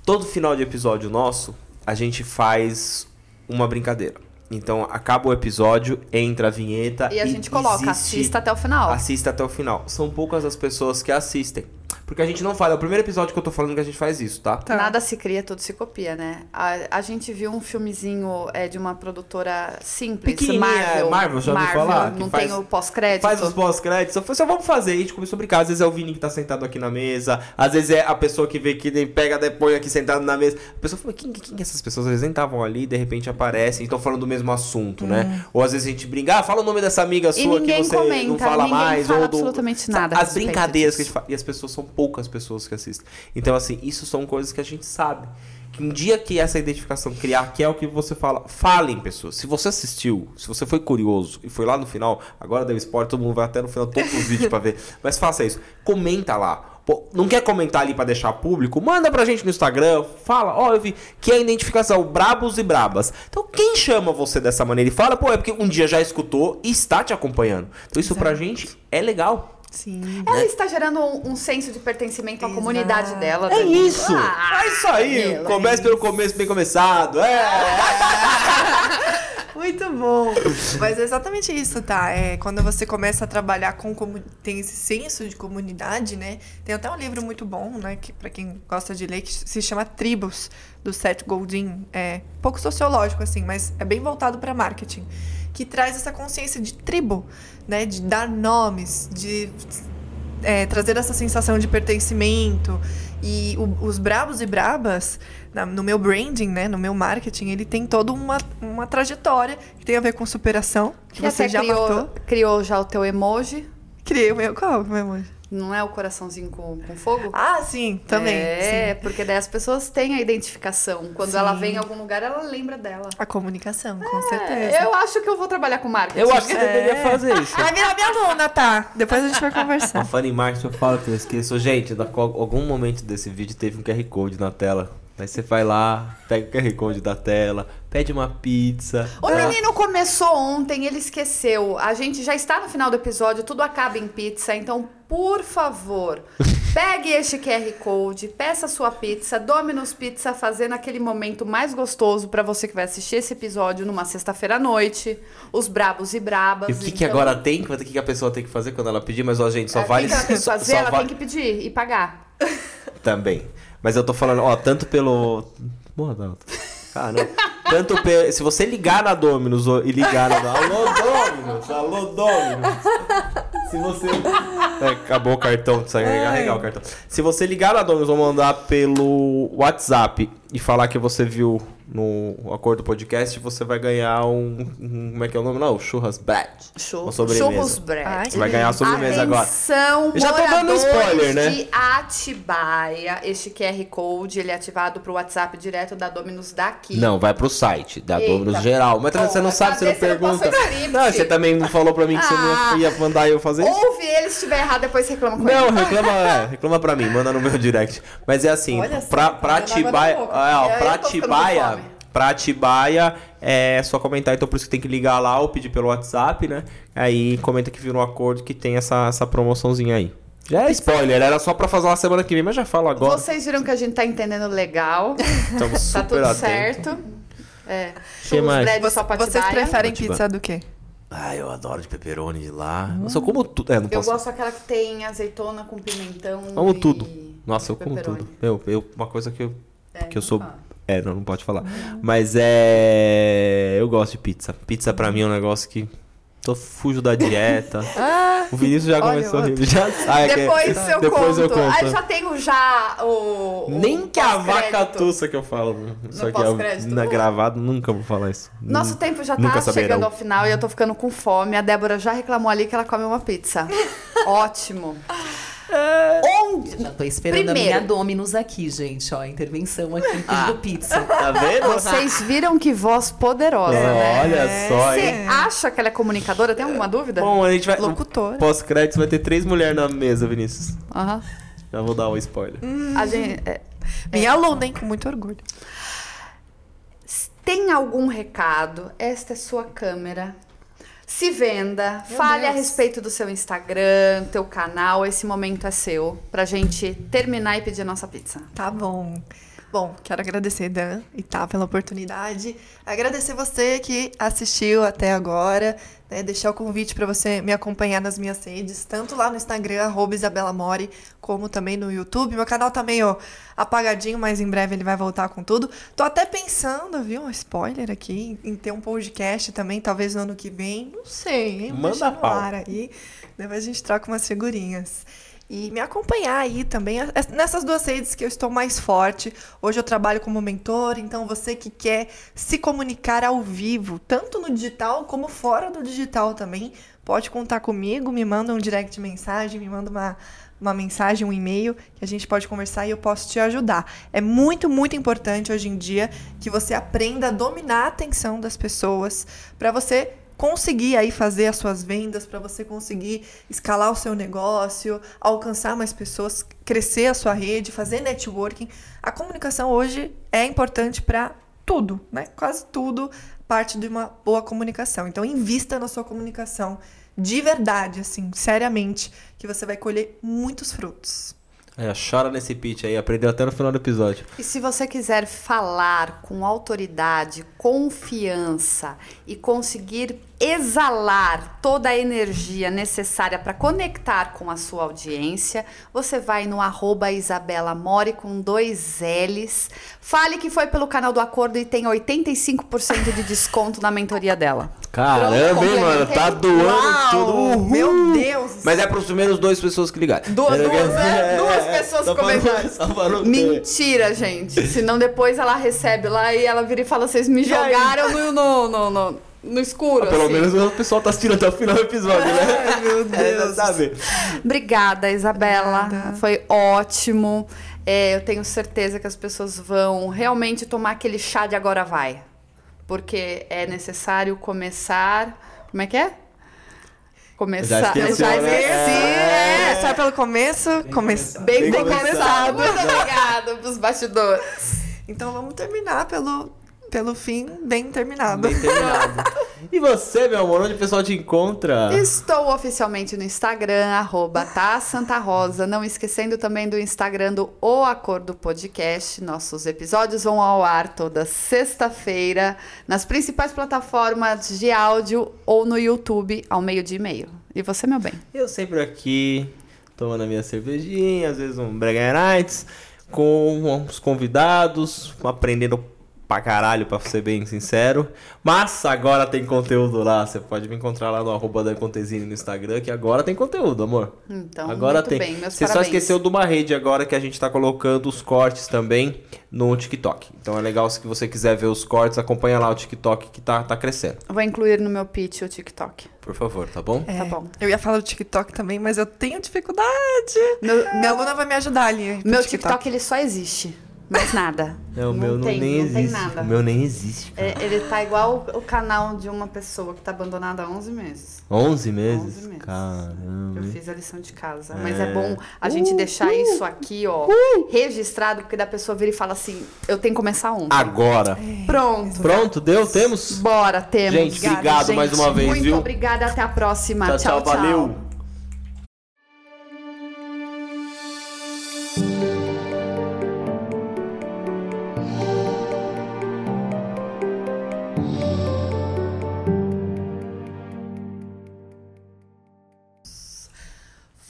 Speaker 2: Todo final de episódio nosso, a gente faz uma brincadeira. Então, acaba o episódio, entra a vinheta
Speaker 3: E a gente coloca,
Speaker 2: existe-
Speaker 3: assista até o final.
Speaker 2: Assista até o final. São poucas as pessoas que assistem. Porque a gente não fala, é o primeiro episódio que eu tô falando que a gente faz isso, tá?
Speaker 4: Tá.
Speaker 3: Nada se cria, tudo se copia, né? A, a gente viu um filmezinho é, de uma produtora simples, Marvel.
Speaker 2: Marvel, já ouviu falar? Que
Speaker 3: Não
Speaker 2: faz-
Speaker 3: tem o pós-crédito.
Speaker 2: Faz os pós-créditos. Eu falei, só vamos fazer. A gente começou a brincar. Às vezes é o Vini que tá sentado aqui na mesa. Às vezes é a pessoa que vê que nem pega depois aqui sentado na mesa. A pessoa fala, quem, quem essas pessoas? Eles nem estavam ali, de repente aparecem e estão falando do mesmo assunto, né? Ou às vezes a gente brinca, ah, fala o nome dessa amiga
Speaker 3: E
Speaker 2: sua que
Speaker 3: ninguém
Speaker 2: você
Speaker 3: comenta,
Speaker 2: não fala
Speaker 3: ninguém
Speaker 2: mais.
Speaker 3: fala
Speaker 2: ou do...
Speaker 3: absolutamente nada
Speaker 2: As brincadeiras que a
Speaker 3: disso.
Speaker 2: gente faz. E as pessoas são poucas pessoas que assistem. Então, assim, isso são coisas que a gente sabe. Que um dia que essa identificação criar, que é o que você fala, falem, pessoas. Se você assistiu, se você foi curioso e foi lá no final, agora deu spoiler, todo mundo vai até no final todos os vídeos pra ver. Mas faça isso. Comenta lá. Pô, não quer comentar ali pra deixar público? Manda pra gente no Instagram, fala, ó, eu vi que é a identificação brabos e brabas. Então, quem chama você dessa maneira e fala, pô, é porque um dia já escutou e está te acompanhando. Então, isso pra gente é legal.
Speaker 4: Sim.
Speaker 3: Ela está gerando um, um senso de pertencimento à
Speaker 4: Exato.
Speaker 3: comunidade dela.
Speaker 2: É isso!
Speaker 3: Ah,
Speaker 2: é isso aí!
Speaker 3: Camila,
Speaker 2: Comece
Speaker 3: é
Speaker 2: pelo começo, bem começado. É!
Speaker 4: Muito bom. Mas é exatamente isso, tá? É, quando você começa a trabalhar com tem esse senso de comunidade, né? Tem até um livro muito bom, né, que para quem gosta de ler, que se chama Tribos do Seth Godin, é pouco sociológico assim, mas é bem voltado para marketing, que traz essa consciência de tribo, né, de dar nomes, de é, trazer essa sensação de pertencimento. E o- os brabos e brabas, na- no meu branding, né, no meu marketing, ele tem toda uma, uma trajetória que tem a ver com superação, que,
Speaker 3: Que
Speaker 4: você já
Speaker 3: criou,
Speaker 4: matou.
Speaker 3: criou já o teu emoji.
Speaker 4: Criei o meu. Qual o meu emoji?
Speaker 3: Não é o coraçãozinho com, com fogo?
Speaker 4: Ah, sim, também.
Speaker 3: É,
Speaker 4: sim.
Speaker 3: porque daí as pessoas têm a identificação. Quando
Speaker 4: Sim.
Speaker 3: ela vem em algum lugar, ela lembra dela.
Speaker 4: A comunicação, com
Speaker 3: É,
Speaker 4: certeza.
Speaker 3: eu acho que eu vou trabalhar com marketing.
Speaker 2: Eu acho que você
Speaker 4: É.
Speaker 2: deveria fazer isso.
Speaker 4: Vai virar minha aluna, tá? Depois a gente vai
Speaker 2: A
Speaker 4: conversar.
Speaker 2: Fanny Marques, eu falo que eu esqueço. Gente, da- algum momento desse vídeo teve um QR Code na tela. Aí você vai lá, pega o QR Code da tela, pede uma pizza.
Speaker 3: O
Speaker 2: tá?
Speaker 3: menino começou ontem, ele esqueceu. A gente já está no final do episódio, tudo acaba em pizza. Então, por favor, pegue este QR Code, peça sua pizza, Domino's Pizza fazendo aquele momento mais gostoso para você que vai assistir esse episódio numa sexta-feira à noite. Os brabos e brabas.
Speaker 2: E o que, que
Speaker 3: então-
Speaker 2: agora tem? O que que a pessoa tem que fazer quando ela pedir? Mas, ó, gente, só
Speaker 3: É, o que
Speaker 2: vale...
Speaker 3: que ela tem que fazer?
Speaker 2: só
Speaker 3: ela
Speaker 2: vale-
Speaker 3: tem que pedir e pagar.
Speaker 2: Também. Mas eu tô falando, ó, tanto pelo. Boa, Dalton. Caramba. Tanto pe... Se você ligar na Dominus e ligar na. Alô, Dominus! Alô, Dominus! Se você. É, acabou o cartão, precisa carregar o cartão. Se você ligar na Dominus ou mandar pelo WhatsApp e falar que você viu no acordo do podcast, você vai ganhar um. um- como é que é o nome? Não, churras sobremesa.
Speaker 3: churros bread.
Speaker 4: Ai,
Speaker 2: Você vai ganhar a sobremesa agora.
Speaker 3: Atenção,
Speaker 2: Eu já tô dando spoiler, né?
Speaker 3: de Atibaia. Este QR Code, ele é ativado pro WhatsApp direto da Dominus daqui.
Speaker 2: Não, vai pro site da
Speaker 3: Eita,
Speaker 2: Dominus geral. Mas também você não
Speaker 3: porra,
Speaker 2: sabe, você não
Speaker 3: não
Speaker 2: pergunta. Não, você também não falou pra mim que você
Speaker 3: Ah.
Speaker 2: não ia mandar eu fazer isso?
Speaker 3: Ouve ele, se estiver errado, depois reclama com
Speaker 2: Não,
Speaker 3: ele.
Speaker 2: reclama, é, reclama pra mim, manda no meu direct. Mas é assim,
Speaker 4: Olha só,
Speaker 2: pra,
Speaker 4: tá
Speaker 2: pra Atibaia, é, ó, pra Atibaia, pra Atibaia é só comentar, então por isso que tem que ligar lá ou pedir pelo WhatsApp, né? Aí comenta que virou um acordo que tem essa, essa promoçãozinha aí. Já é spoiler, era só pra fazer uma semana que vem, mas já falo agora.
Speaker 3: Vocês viram que a gente tá entendendo legal.
Speaker 2: Estamos
Speaker 3: tá
Speaker 2: super
Speaker 3: tudo
Speaker 2: atentos.
Speaker 3: certo. É.
Speaker 2: Que mais?
Speaker 3: bread só pra
Speaker 4: Vocês preferem
Speaker 2: Atibaia.
Speaker 4: pizza do quê?
Speaker 2: Ah, eu adoro de pepperoni de lá. Nossa, eu como tudo. É, não
Speaker 3: Eu
Speaker 2: posso.
Speaker 3: gosto daquela que tem azeitona com pimentão.
Speaker 2: Como
Speaker 3: e
Speaker 2: tudo. Nossa, eu como
Speaker 3: pepperoni.
Speaker 2: tudo. Eu, eu, uma coisa que eu,
Speaker 3: É,
Speaker 2: que eu sou.
Speaker 3: fala.
Speaker 2: É, não, não pode falar. Mas é. Eu gosto de pizza. Pizza pra mim é um negócio que. Tô fujo da dieta.
Speaker 4: Ah,
Speaker 2: O Vinícius já começou a rir. Já sai. que-
Speaker 3: Depois eu
Speaker 2: depois
Speaker 3: conto.
Speaker 2: eu conto.
Speaker 3: Aí já tenho já o. o
Speaker 2: Nem que a vaca tussa que eu falo. Só que eu, na gravado nunca vou falar isso.
Speaker 3: Nosso tempo já
Speaker 2: Nunca
Speaker 3: tá
Speaker 2: saberão.
Speaker 3: chegando ao final e eu tô ficando com fome. A Débora já reclamou ali que ela come uma pizza. Ótimo. Onde?
Speaker 6: Já tô esperando a
Speaker 3: Primeiro.
Speaker 6: minha Dominus aqui, gente, ó. a Intervenção aqui pedindo pizza.
Speaker 2: Tá vendo?
Speaker 3: Vocês viram que voz poderosa, né?
Speaker 2: Olha só, hein?
Speaker 3: Você acha que ela é comunicadora? Tem alguma dúvida?
Speaker 2: Bom, a gente vai.
Speaker 4: Locutora.
Speaker 2: Pós-créditos vai ter três mulheres na mesa, Vinícius.
Speaker 3: Aham.
Speaker 2: Já vou dar um spoiler.
Speaker 3: A gente, é,
Speaker 4: minha aluna, hein? Com muito orgulho.
Speaker 3: tem algum recado? Esta é sua câmera. Se venda,
Speaker 4: Meu
Speaker 3: fale a
Speaker 4: Deus.
Speaker 3: respeito do seu Instagram, teu canal. Esse momento é seu. Pra gente terminar e pedir a nossa pizza.
Speaker 4: Tá bom. Bom, quero agradecer, Dan e tá pela oportunidade. Agradecer você que assistiu até agora. Né? Deixar o convite para você me acompanhar nas minhas redes, tanto lá no Instagram, arroba Isabela Mori, como também no YouTube. Meu canal tá meio apagadinho, mas em breve ele vai voltar com tudo. Tô até pensando, viu? Um spoiler aqui, em ter um podcast também, talvez no ano que vem. Não sei, hein?
Speaker 2: Manda
Speaker 4: no
Speaker 2: pau.
Speaker 4: aí. Depois a gente troca umas figurinhas. E me acompanhar aí também é- nessas duas redes que eu estou mais forte. Hoje eu trabalho como mentor, então você que quer se comunicar ao vivo, tanto no digital como fora do digital também, pode contar comigo, me manda um direct mensagem, me manda uma, uma mensagem, um e-mail, que a gente pode conversar e eu posso te ajudar. É muito, muito importante hoje em dia que você aprenda a dominar a atenção das pessoas para você conseguir aí fazer as suas vendas, para você conseguir escalar o seu negócio, alcançar mais pessoas, crescer a sua rede, fazer networking. A comunicação hoje é importante para tudo, né? Quase tudo parte de uma boa comunicação. Então invista na sua comunicação de verdade, assim, seriamente, que você vai colher muitos frutos.
Speaker 2: É, chora nesse pitch aí, aprendeu até no final do episódio.
Speaker 3: E se você quiser falar com autoridade, confiança e conseguir exalar toda a energia necessária para conectar com a sua audiência, você vai no arroba Isabela Mori com dois L's. Fale que foi pelo canal do Acordo e tem 85% de desconto na mentoria dela.
Speaker 2: Caramba, hein, mano? Tá doando
Speaker 4: Uau,
Speaker 2: tudo. Uhul.
Speaker 4: Meu Deus!
Speaker 2: Mas é pros primeiros duas pessoas que ligaram.
Speaker 3: Duas- duas, né? Duas pessoas comentaram.
Speaker 2: só pra não ter.
Speaker 3: Mentira, gente. Senão depois ela recebe lá e ela vira e fala: vocês me
Speaker 2: E aí?
Speaker 3: jogaram no, no, no, no, no escuro.
Speaker 2: Ah, Pelo
Speaker 3: assim.
Speaker 2: menos o pessoal tá assistindo até o final do episódio, né?
Speaker 4: Ai, meu
Speaker 2: É,
Speaker 4: Deus.
Speaker 2: sabe?
Speaker 3: Obrigada, Isabela.
Speaker 4: Obrigada.
Speaker 3: Foi ótimo. É, eu tenho certeza que as pessoas vão realmente tomar aquele chá de agora vai. Porque é necessário começar. Como é que é? Começar.
Speaker 2: Já esqueceu,
Speaker 3: já
Speaker 2: né?
Speaker 3: esqueci,
Speaker 4: É,
Speaker 3: é.
Speaker 4: só pelo começo, come...
Speaker 3: Bem,
Speaker 2: Bem
Speaker 3: começado.
Speaker 2: começado.
Speaker 3: Muito obrigada pros bastidores.
Speaker 4: Então vamos terminar pelo, pelo fim bem terminado.
Speaker 2: Bem terminado. E você, meu amor, onde o pessoal te encontra?
Speaker 3: Estou oficialmente no Instagram, arroba tá Santa Rosa. Não esquecendo também do Instagram do O Acordo Podcast. Nossos episódios vão ao ar toda sexta-feira nas principais plataformas de áudio ou no YouTube ao meio-dia e meio. E você, meu bem?
Speaker 2: Eu sempre aqui, tomando a minha cervejinha, às vezes um Brega Nights, com uns convidados, aprendendo pra caralho, pra ser bem sincero. Mas agora tem conteúdo lá, você pode me encontrar lá no arroba da Contesini no Instagram, que agora tem conteúdo, amor.
Speaker 3: Então,
Speaker 2: agora
Speaker 3: muito
Speaker 2: tem.
Speaker 3: bem, meus
Speaker 2: Você só
Speaker 3: parabéns.
Speaker 2: esqueceu de uma rede agora que a gente tá colocando os cortes também no TikTok. Então é legal se você quiser ver os cortes, acompanha lá o TikTok que tá, tá crescendo.
Speaker 3: Vou incluir no meu pitch o TikTok.
Speaker 2: Por favor, tá bom?
Speaker 4: É,
Speaker 3: Tá bom.
Speaker 4: Eu ia falar do TikTok também, mas eu tenho dificuldade.
Speaker 3: Meu,
Speaker 4: Minha aluna vai me ajudar ali.
Speaker 3: meu TikTok, ele só existe. Mais nada.
Speaker 2: É, o meu não,
Speaker 3: tem,
Speaker 2: nem
Speaker 3: não
Speaker 2: existe.
Speaker 3: tem nada.
Speaker 2: O meu nem existe. cara.
Speaker 3: É, ele tá igual o canal de uma pessoa que tá abandonada há 11 meses.
Speaker 2: 11 meses?
Speaker 3: 11 meses.
Speaker 2: Caramba.
Speaker 3: Eu fiz a lição de casa. Mas
Speaker 2: É.
Speaker 3: é bom a gente deixar isso aqui, ó, registrado, porque da pessoa vira e fala assim: eu tenho que começar ontem.
Speaker 2: Agora.
Speaker 3: Pronto.
Speaker 2: Pronto, deu? Temos?
Speaker 3: Bora, temos.
Speaker 2: Gente,
Speaker 4: Obrigada,
Speaker 2: obrigado
Speaker 4: gente.
Speaker 2: mais uma vez,
Speaker 3: Muito
Speaker 2: viu?
Speaker 3: obrigada, até a próxima.
Speaker 2: Tchau, tchau, valeu.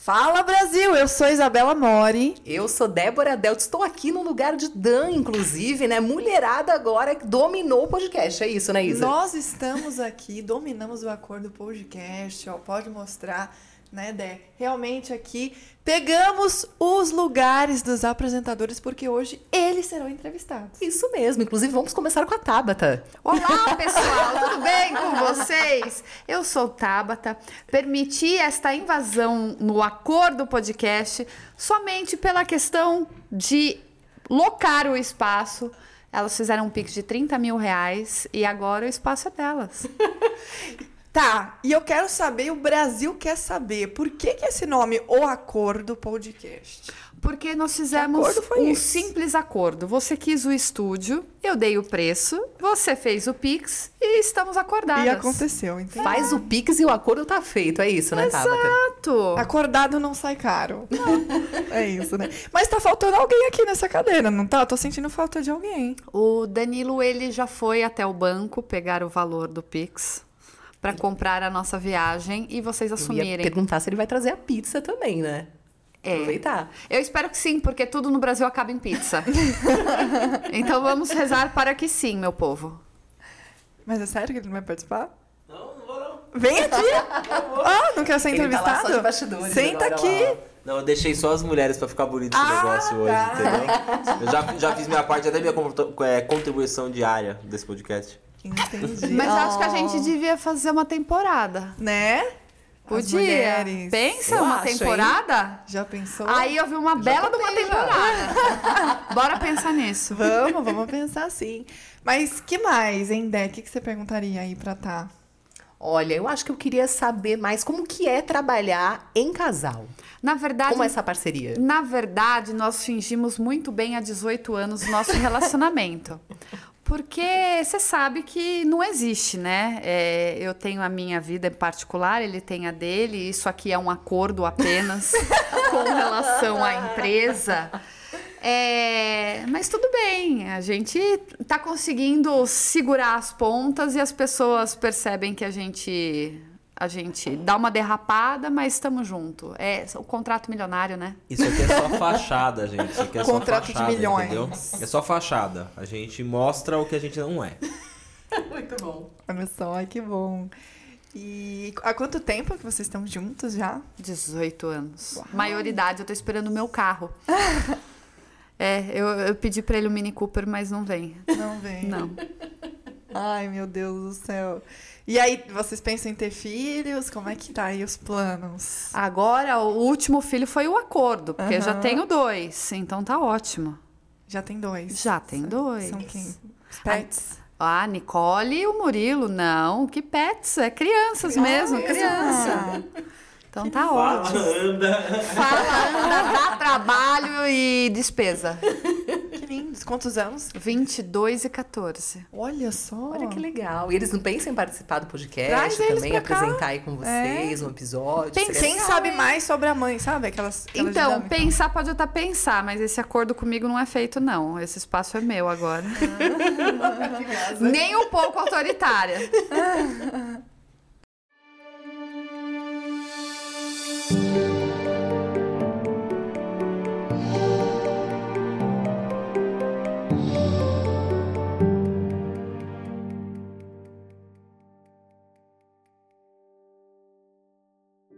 Speaker 4: Fala Brasil, eu sou Isabela Mori.
Speaker 6: Eu sou Débora Delta, estou aqui no lugar de Dan, inclusive, né? Mulherada agora que dominou o podcast, é isso, né, Isa?
Speaker 4: Nós estamos aqui, dominamos o acordo podcast, ó, pode mostrar, né, Dé? Realmente aqui pegamos os lugares dos apresentadores porque hoje eles serão entrevistados.
Speaker 6: Isso mesmo, inclusive vamos começar com a Tabata.
Speaker 3: Olá, pessoal, tudo bem com vocês? Eu sou Tabata. Permiti esta invasão no Acordo Podcast somente pela questão de locar o espaço. Elas fizeram um pix de 30 mil reais e agora o espaço é delas.
Speaker 4: Tá, e eu quero saber, o Brasil quer saber, por que, que esse nome O Acordo Podcast?
Speaker 3: Porque nós fizemos
Speaker 4: acordo foi
Speaker 3: um
Speaker 4: esse?
Speaker 3: simples acordo. Você quis o estúdio, eu dei o preço, você fez o Pix e estamos acordadas.
Speaker 4: E aconteceu, entendeu?
Speaker 6: Faz o Pix e o acordo tá feito. É isso, né, Tabata?
Speaker 3: Exato.
Speaker 4: Acordado não sai caro. é isso, né? Mas tá faltando alguém aqui nessa cadeira, não tá? Eu tô sentindo falta de alguém.
Speaker 3: O Danilo, ele já foi até o banco pegar o valor do Pix para comprar a nossa viagem e vocês
Speaker 6: Eu ia
Speaker 3: assumirem.
Speaker 6: perguntar se ele vai trazer a pizza também, né?
Speaker 3: É.
Speaker 6: Aproveitar.
Speaker 3: Eu espero que sim, porque tudo no Brasil acaba em pizza. então vamos rezar para que sim, meu povo.
Speaker 4: Mas é sério que ele não vai participar?
Speaker 2: Não, não vou não.
Speaker 4: Vem aqui! ah, não quer ser
Speaker 6: Ele tá lá
Speaker 4: entrevistado?
Speaker 6: só de bastidores
Speaker 4: Senta
Speaker 6: agora,
Speaker 4: aqui!
Speaker 6: lá,
Speaker 2: Não, eu deixei só as mulheres pra ficar bonito esse
Speaker 4: Ah,
Speaker 2: negócio hoje,
Speaker 4: tá.
Speaker 2: entendeu? Eu já, já fiz minha parte, até minha é, contribuição diária desse podcast.
Speaker 4: Entendi.
Speaker 3: Mas acho que a gente devia fazer uma temporada.
Speaker 4: Né?
Speaker 3: Podia.
Speaker 4: mulheres.
Speaker 3: Pensa,
Speaker 6: Eu
Speaker 3: uma
Speaker 6: acho, hein?
Speaker 3: temporada?
Speaker 4: Já pensou?
Speaker 3: Aí eu vi uma bela de uma temporada. Bora pensar nisso.
Speaker 4: Vamos, vamos pensar sim. Mas que mais, hein, Dé? O que, que você perguntaria aí pra tá?
Speaker 6: Olha, eu acho que eu queria saber mais como que é trabalhar em casal.
Speaker 3: Na verdade,
Speaker 6: Como é essa parceria?
Speaker 3: na verdade, nós fingimos muito bem há 18 anos o nosso relacionamento. Porque você sabe que não existe, né? É, eu tenho a minha vida em particular, ele tem a dele. Isso aqui é um acordo apenas com relação à empresa. É, mas tudo bem, a gente tá conseguindo segurar as pontas e as pessoas percebem que a gente a gente dá uma derrapada, mas estamos junto. É o contrato milionário, né?
Speaker 2: Isso aqui é só fachada, gente. Isso aqui é
Speaker 4: Contrato
Speaker 2: só
Speaker 4: de
Speaker 2: fachada,
Speaker 4: milhões.
Speaker 2: entendeu? É só fachada. A gente mostra o que a gente não é.
Speaker 6: Muito bom.
Speaker 4: Olha só, ai, que bom. E há quanto tempo que vocês estão juntos já?
Speaker 3: 18 anos. Maioridade, eu tô esperando o meu carro. é, eu, eu pedi pra ele o Mini Cooper, mas não vem.
Speaker 4: Não vem.
Speaker 3: Não.
Speaker 4: Ai, meu Deus do céu. E aí, vocês pensam em ter filhos? Como é que tá aí os planos?
Speaker 3: Agora, o último filho foi o acordo, porque eu já tenho dois, então tá ótimo.
Speaker 4: Já tem dois.
Speaker 3: Já tem dois.
Speaker 4: São quem? Os pets?
Speaker 3: Ah, Nicole e o Murilo, não. Que pets, é crianças mesmo, criança. Então tá ótimo.
Speaker 2: anda.
Speaker 3: Fala, anda, dá trabalho e despesa.
Speaker 4: Que lindos. Quantos anos?
Speaker 3: 22 e 14.
Speaker 4: Olha só.
Speaker 6: Olha que legal. E eles não pensam em participar do podcast
Speaker 4: Traz eles
Speaker 6: também,
Speaker 4: pra cá.
Speaker 6: apresentar aí com vocês um episódio? Seria
Speaker 4: Quem sabe mais sobre a mãe, sabe? Aquelas, aquela
Speaker 3: Então,
Speaker 4: dinâmica.
Speaker 3: pensar pode até pensar, mas esse acordo comigo não é feito, não. Esse espaço é meu agora. Nem um pouco autoritária.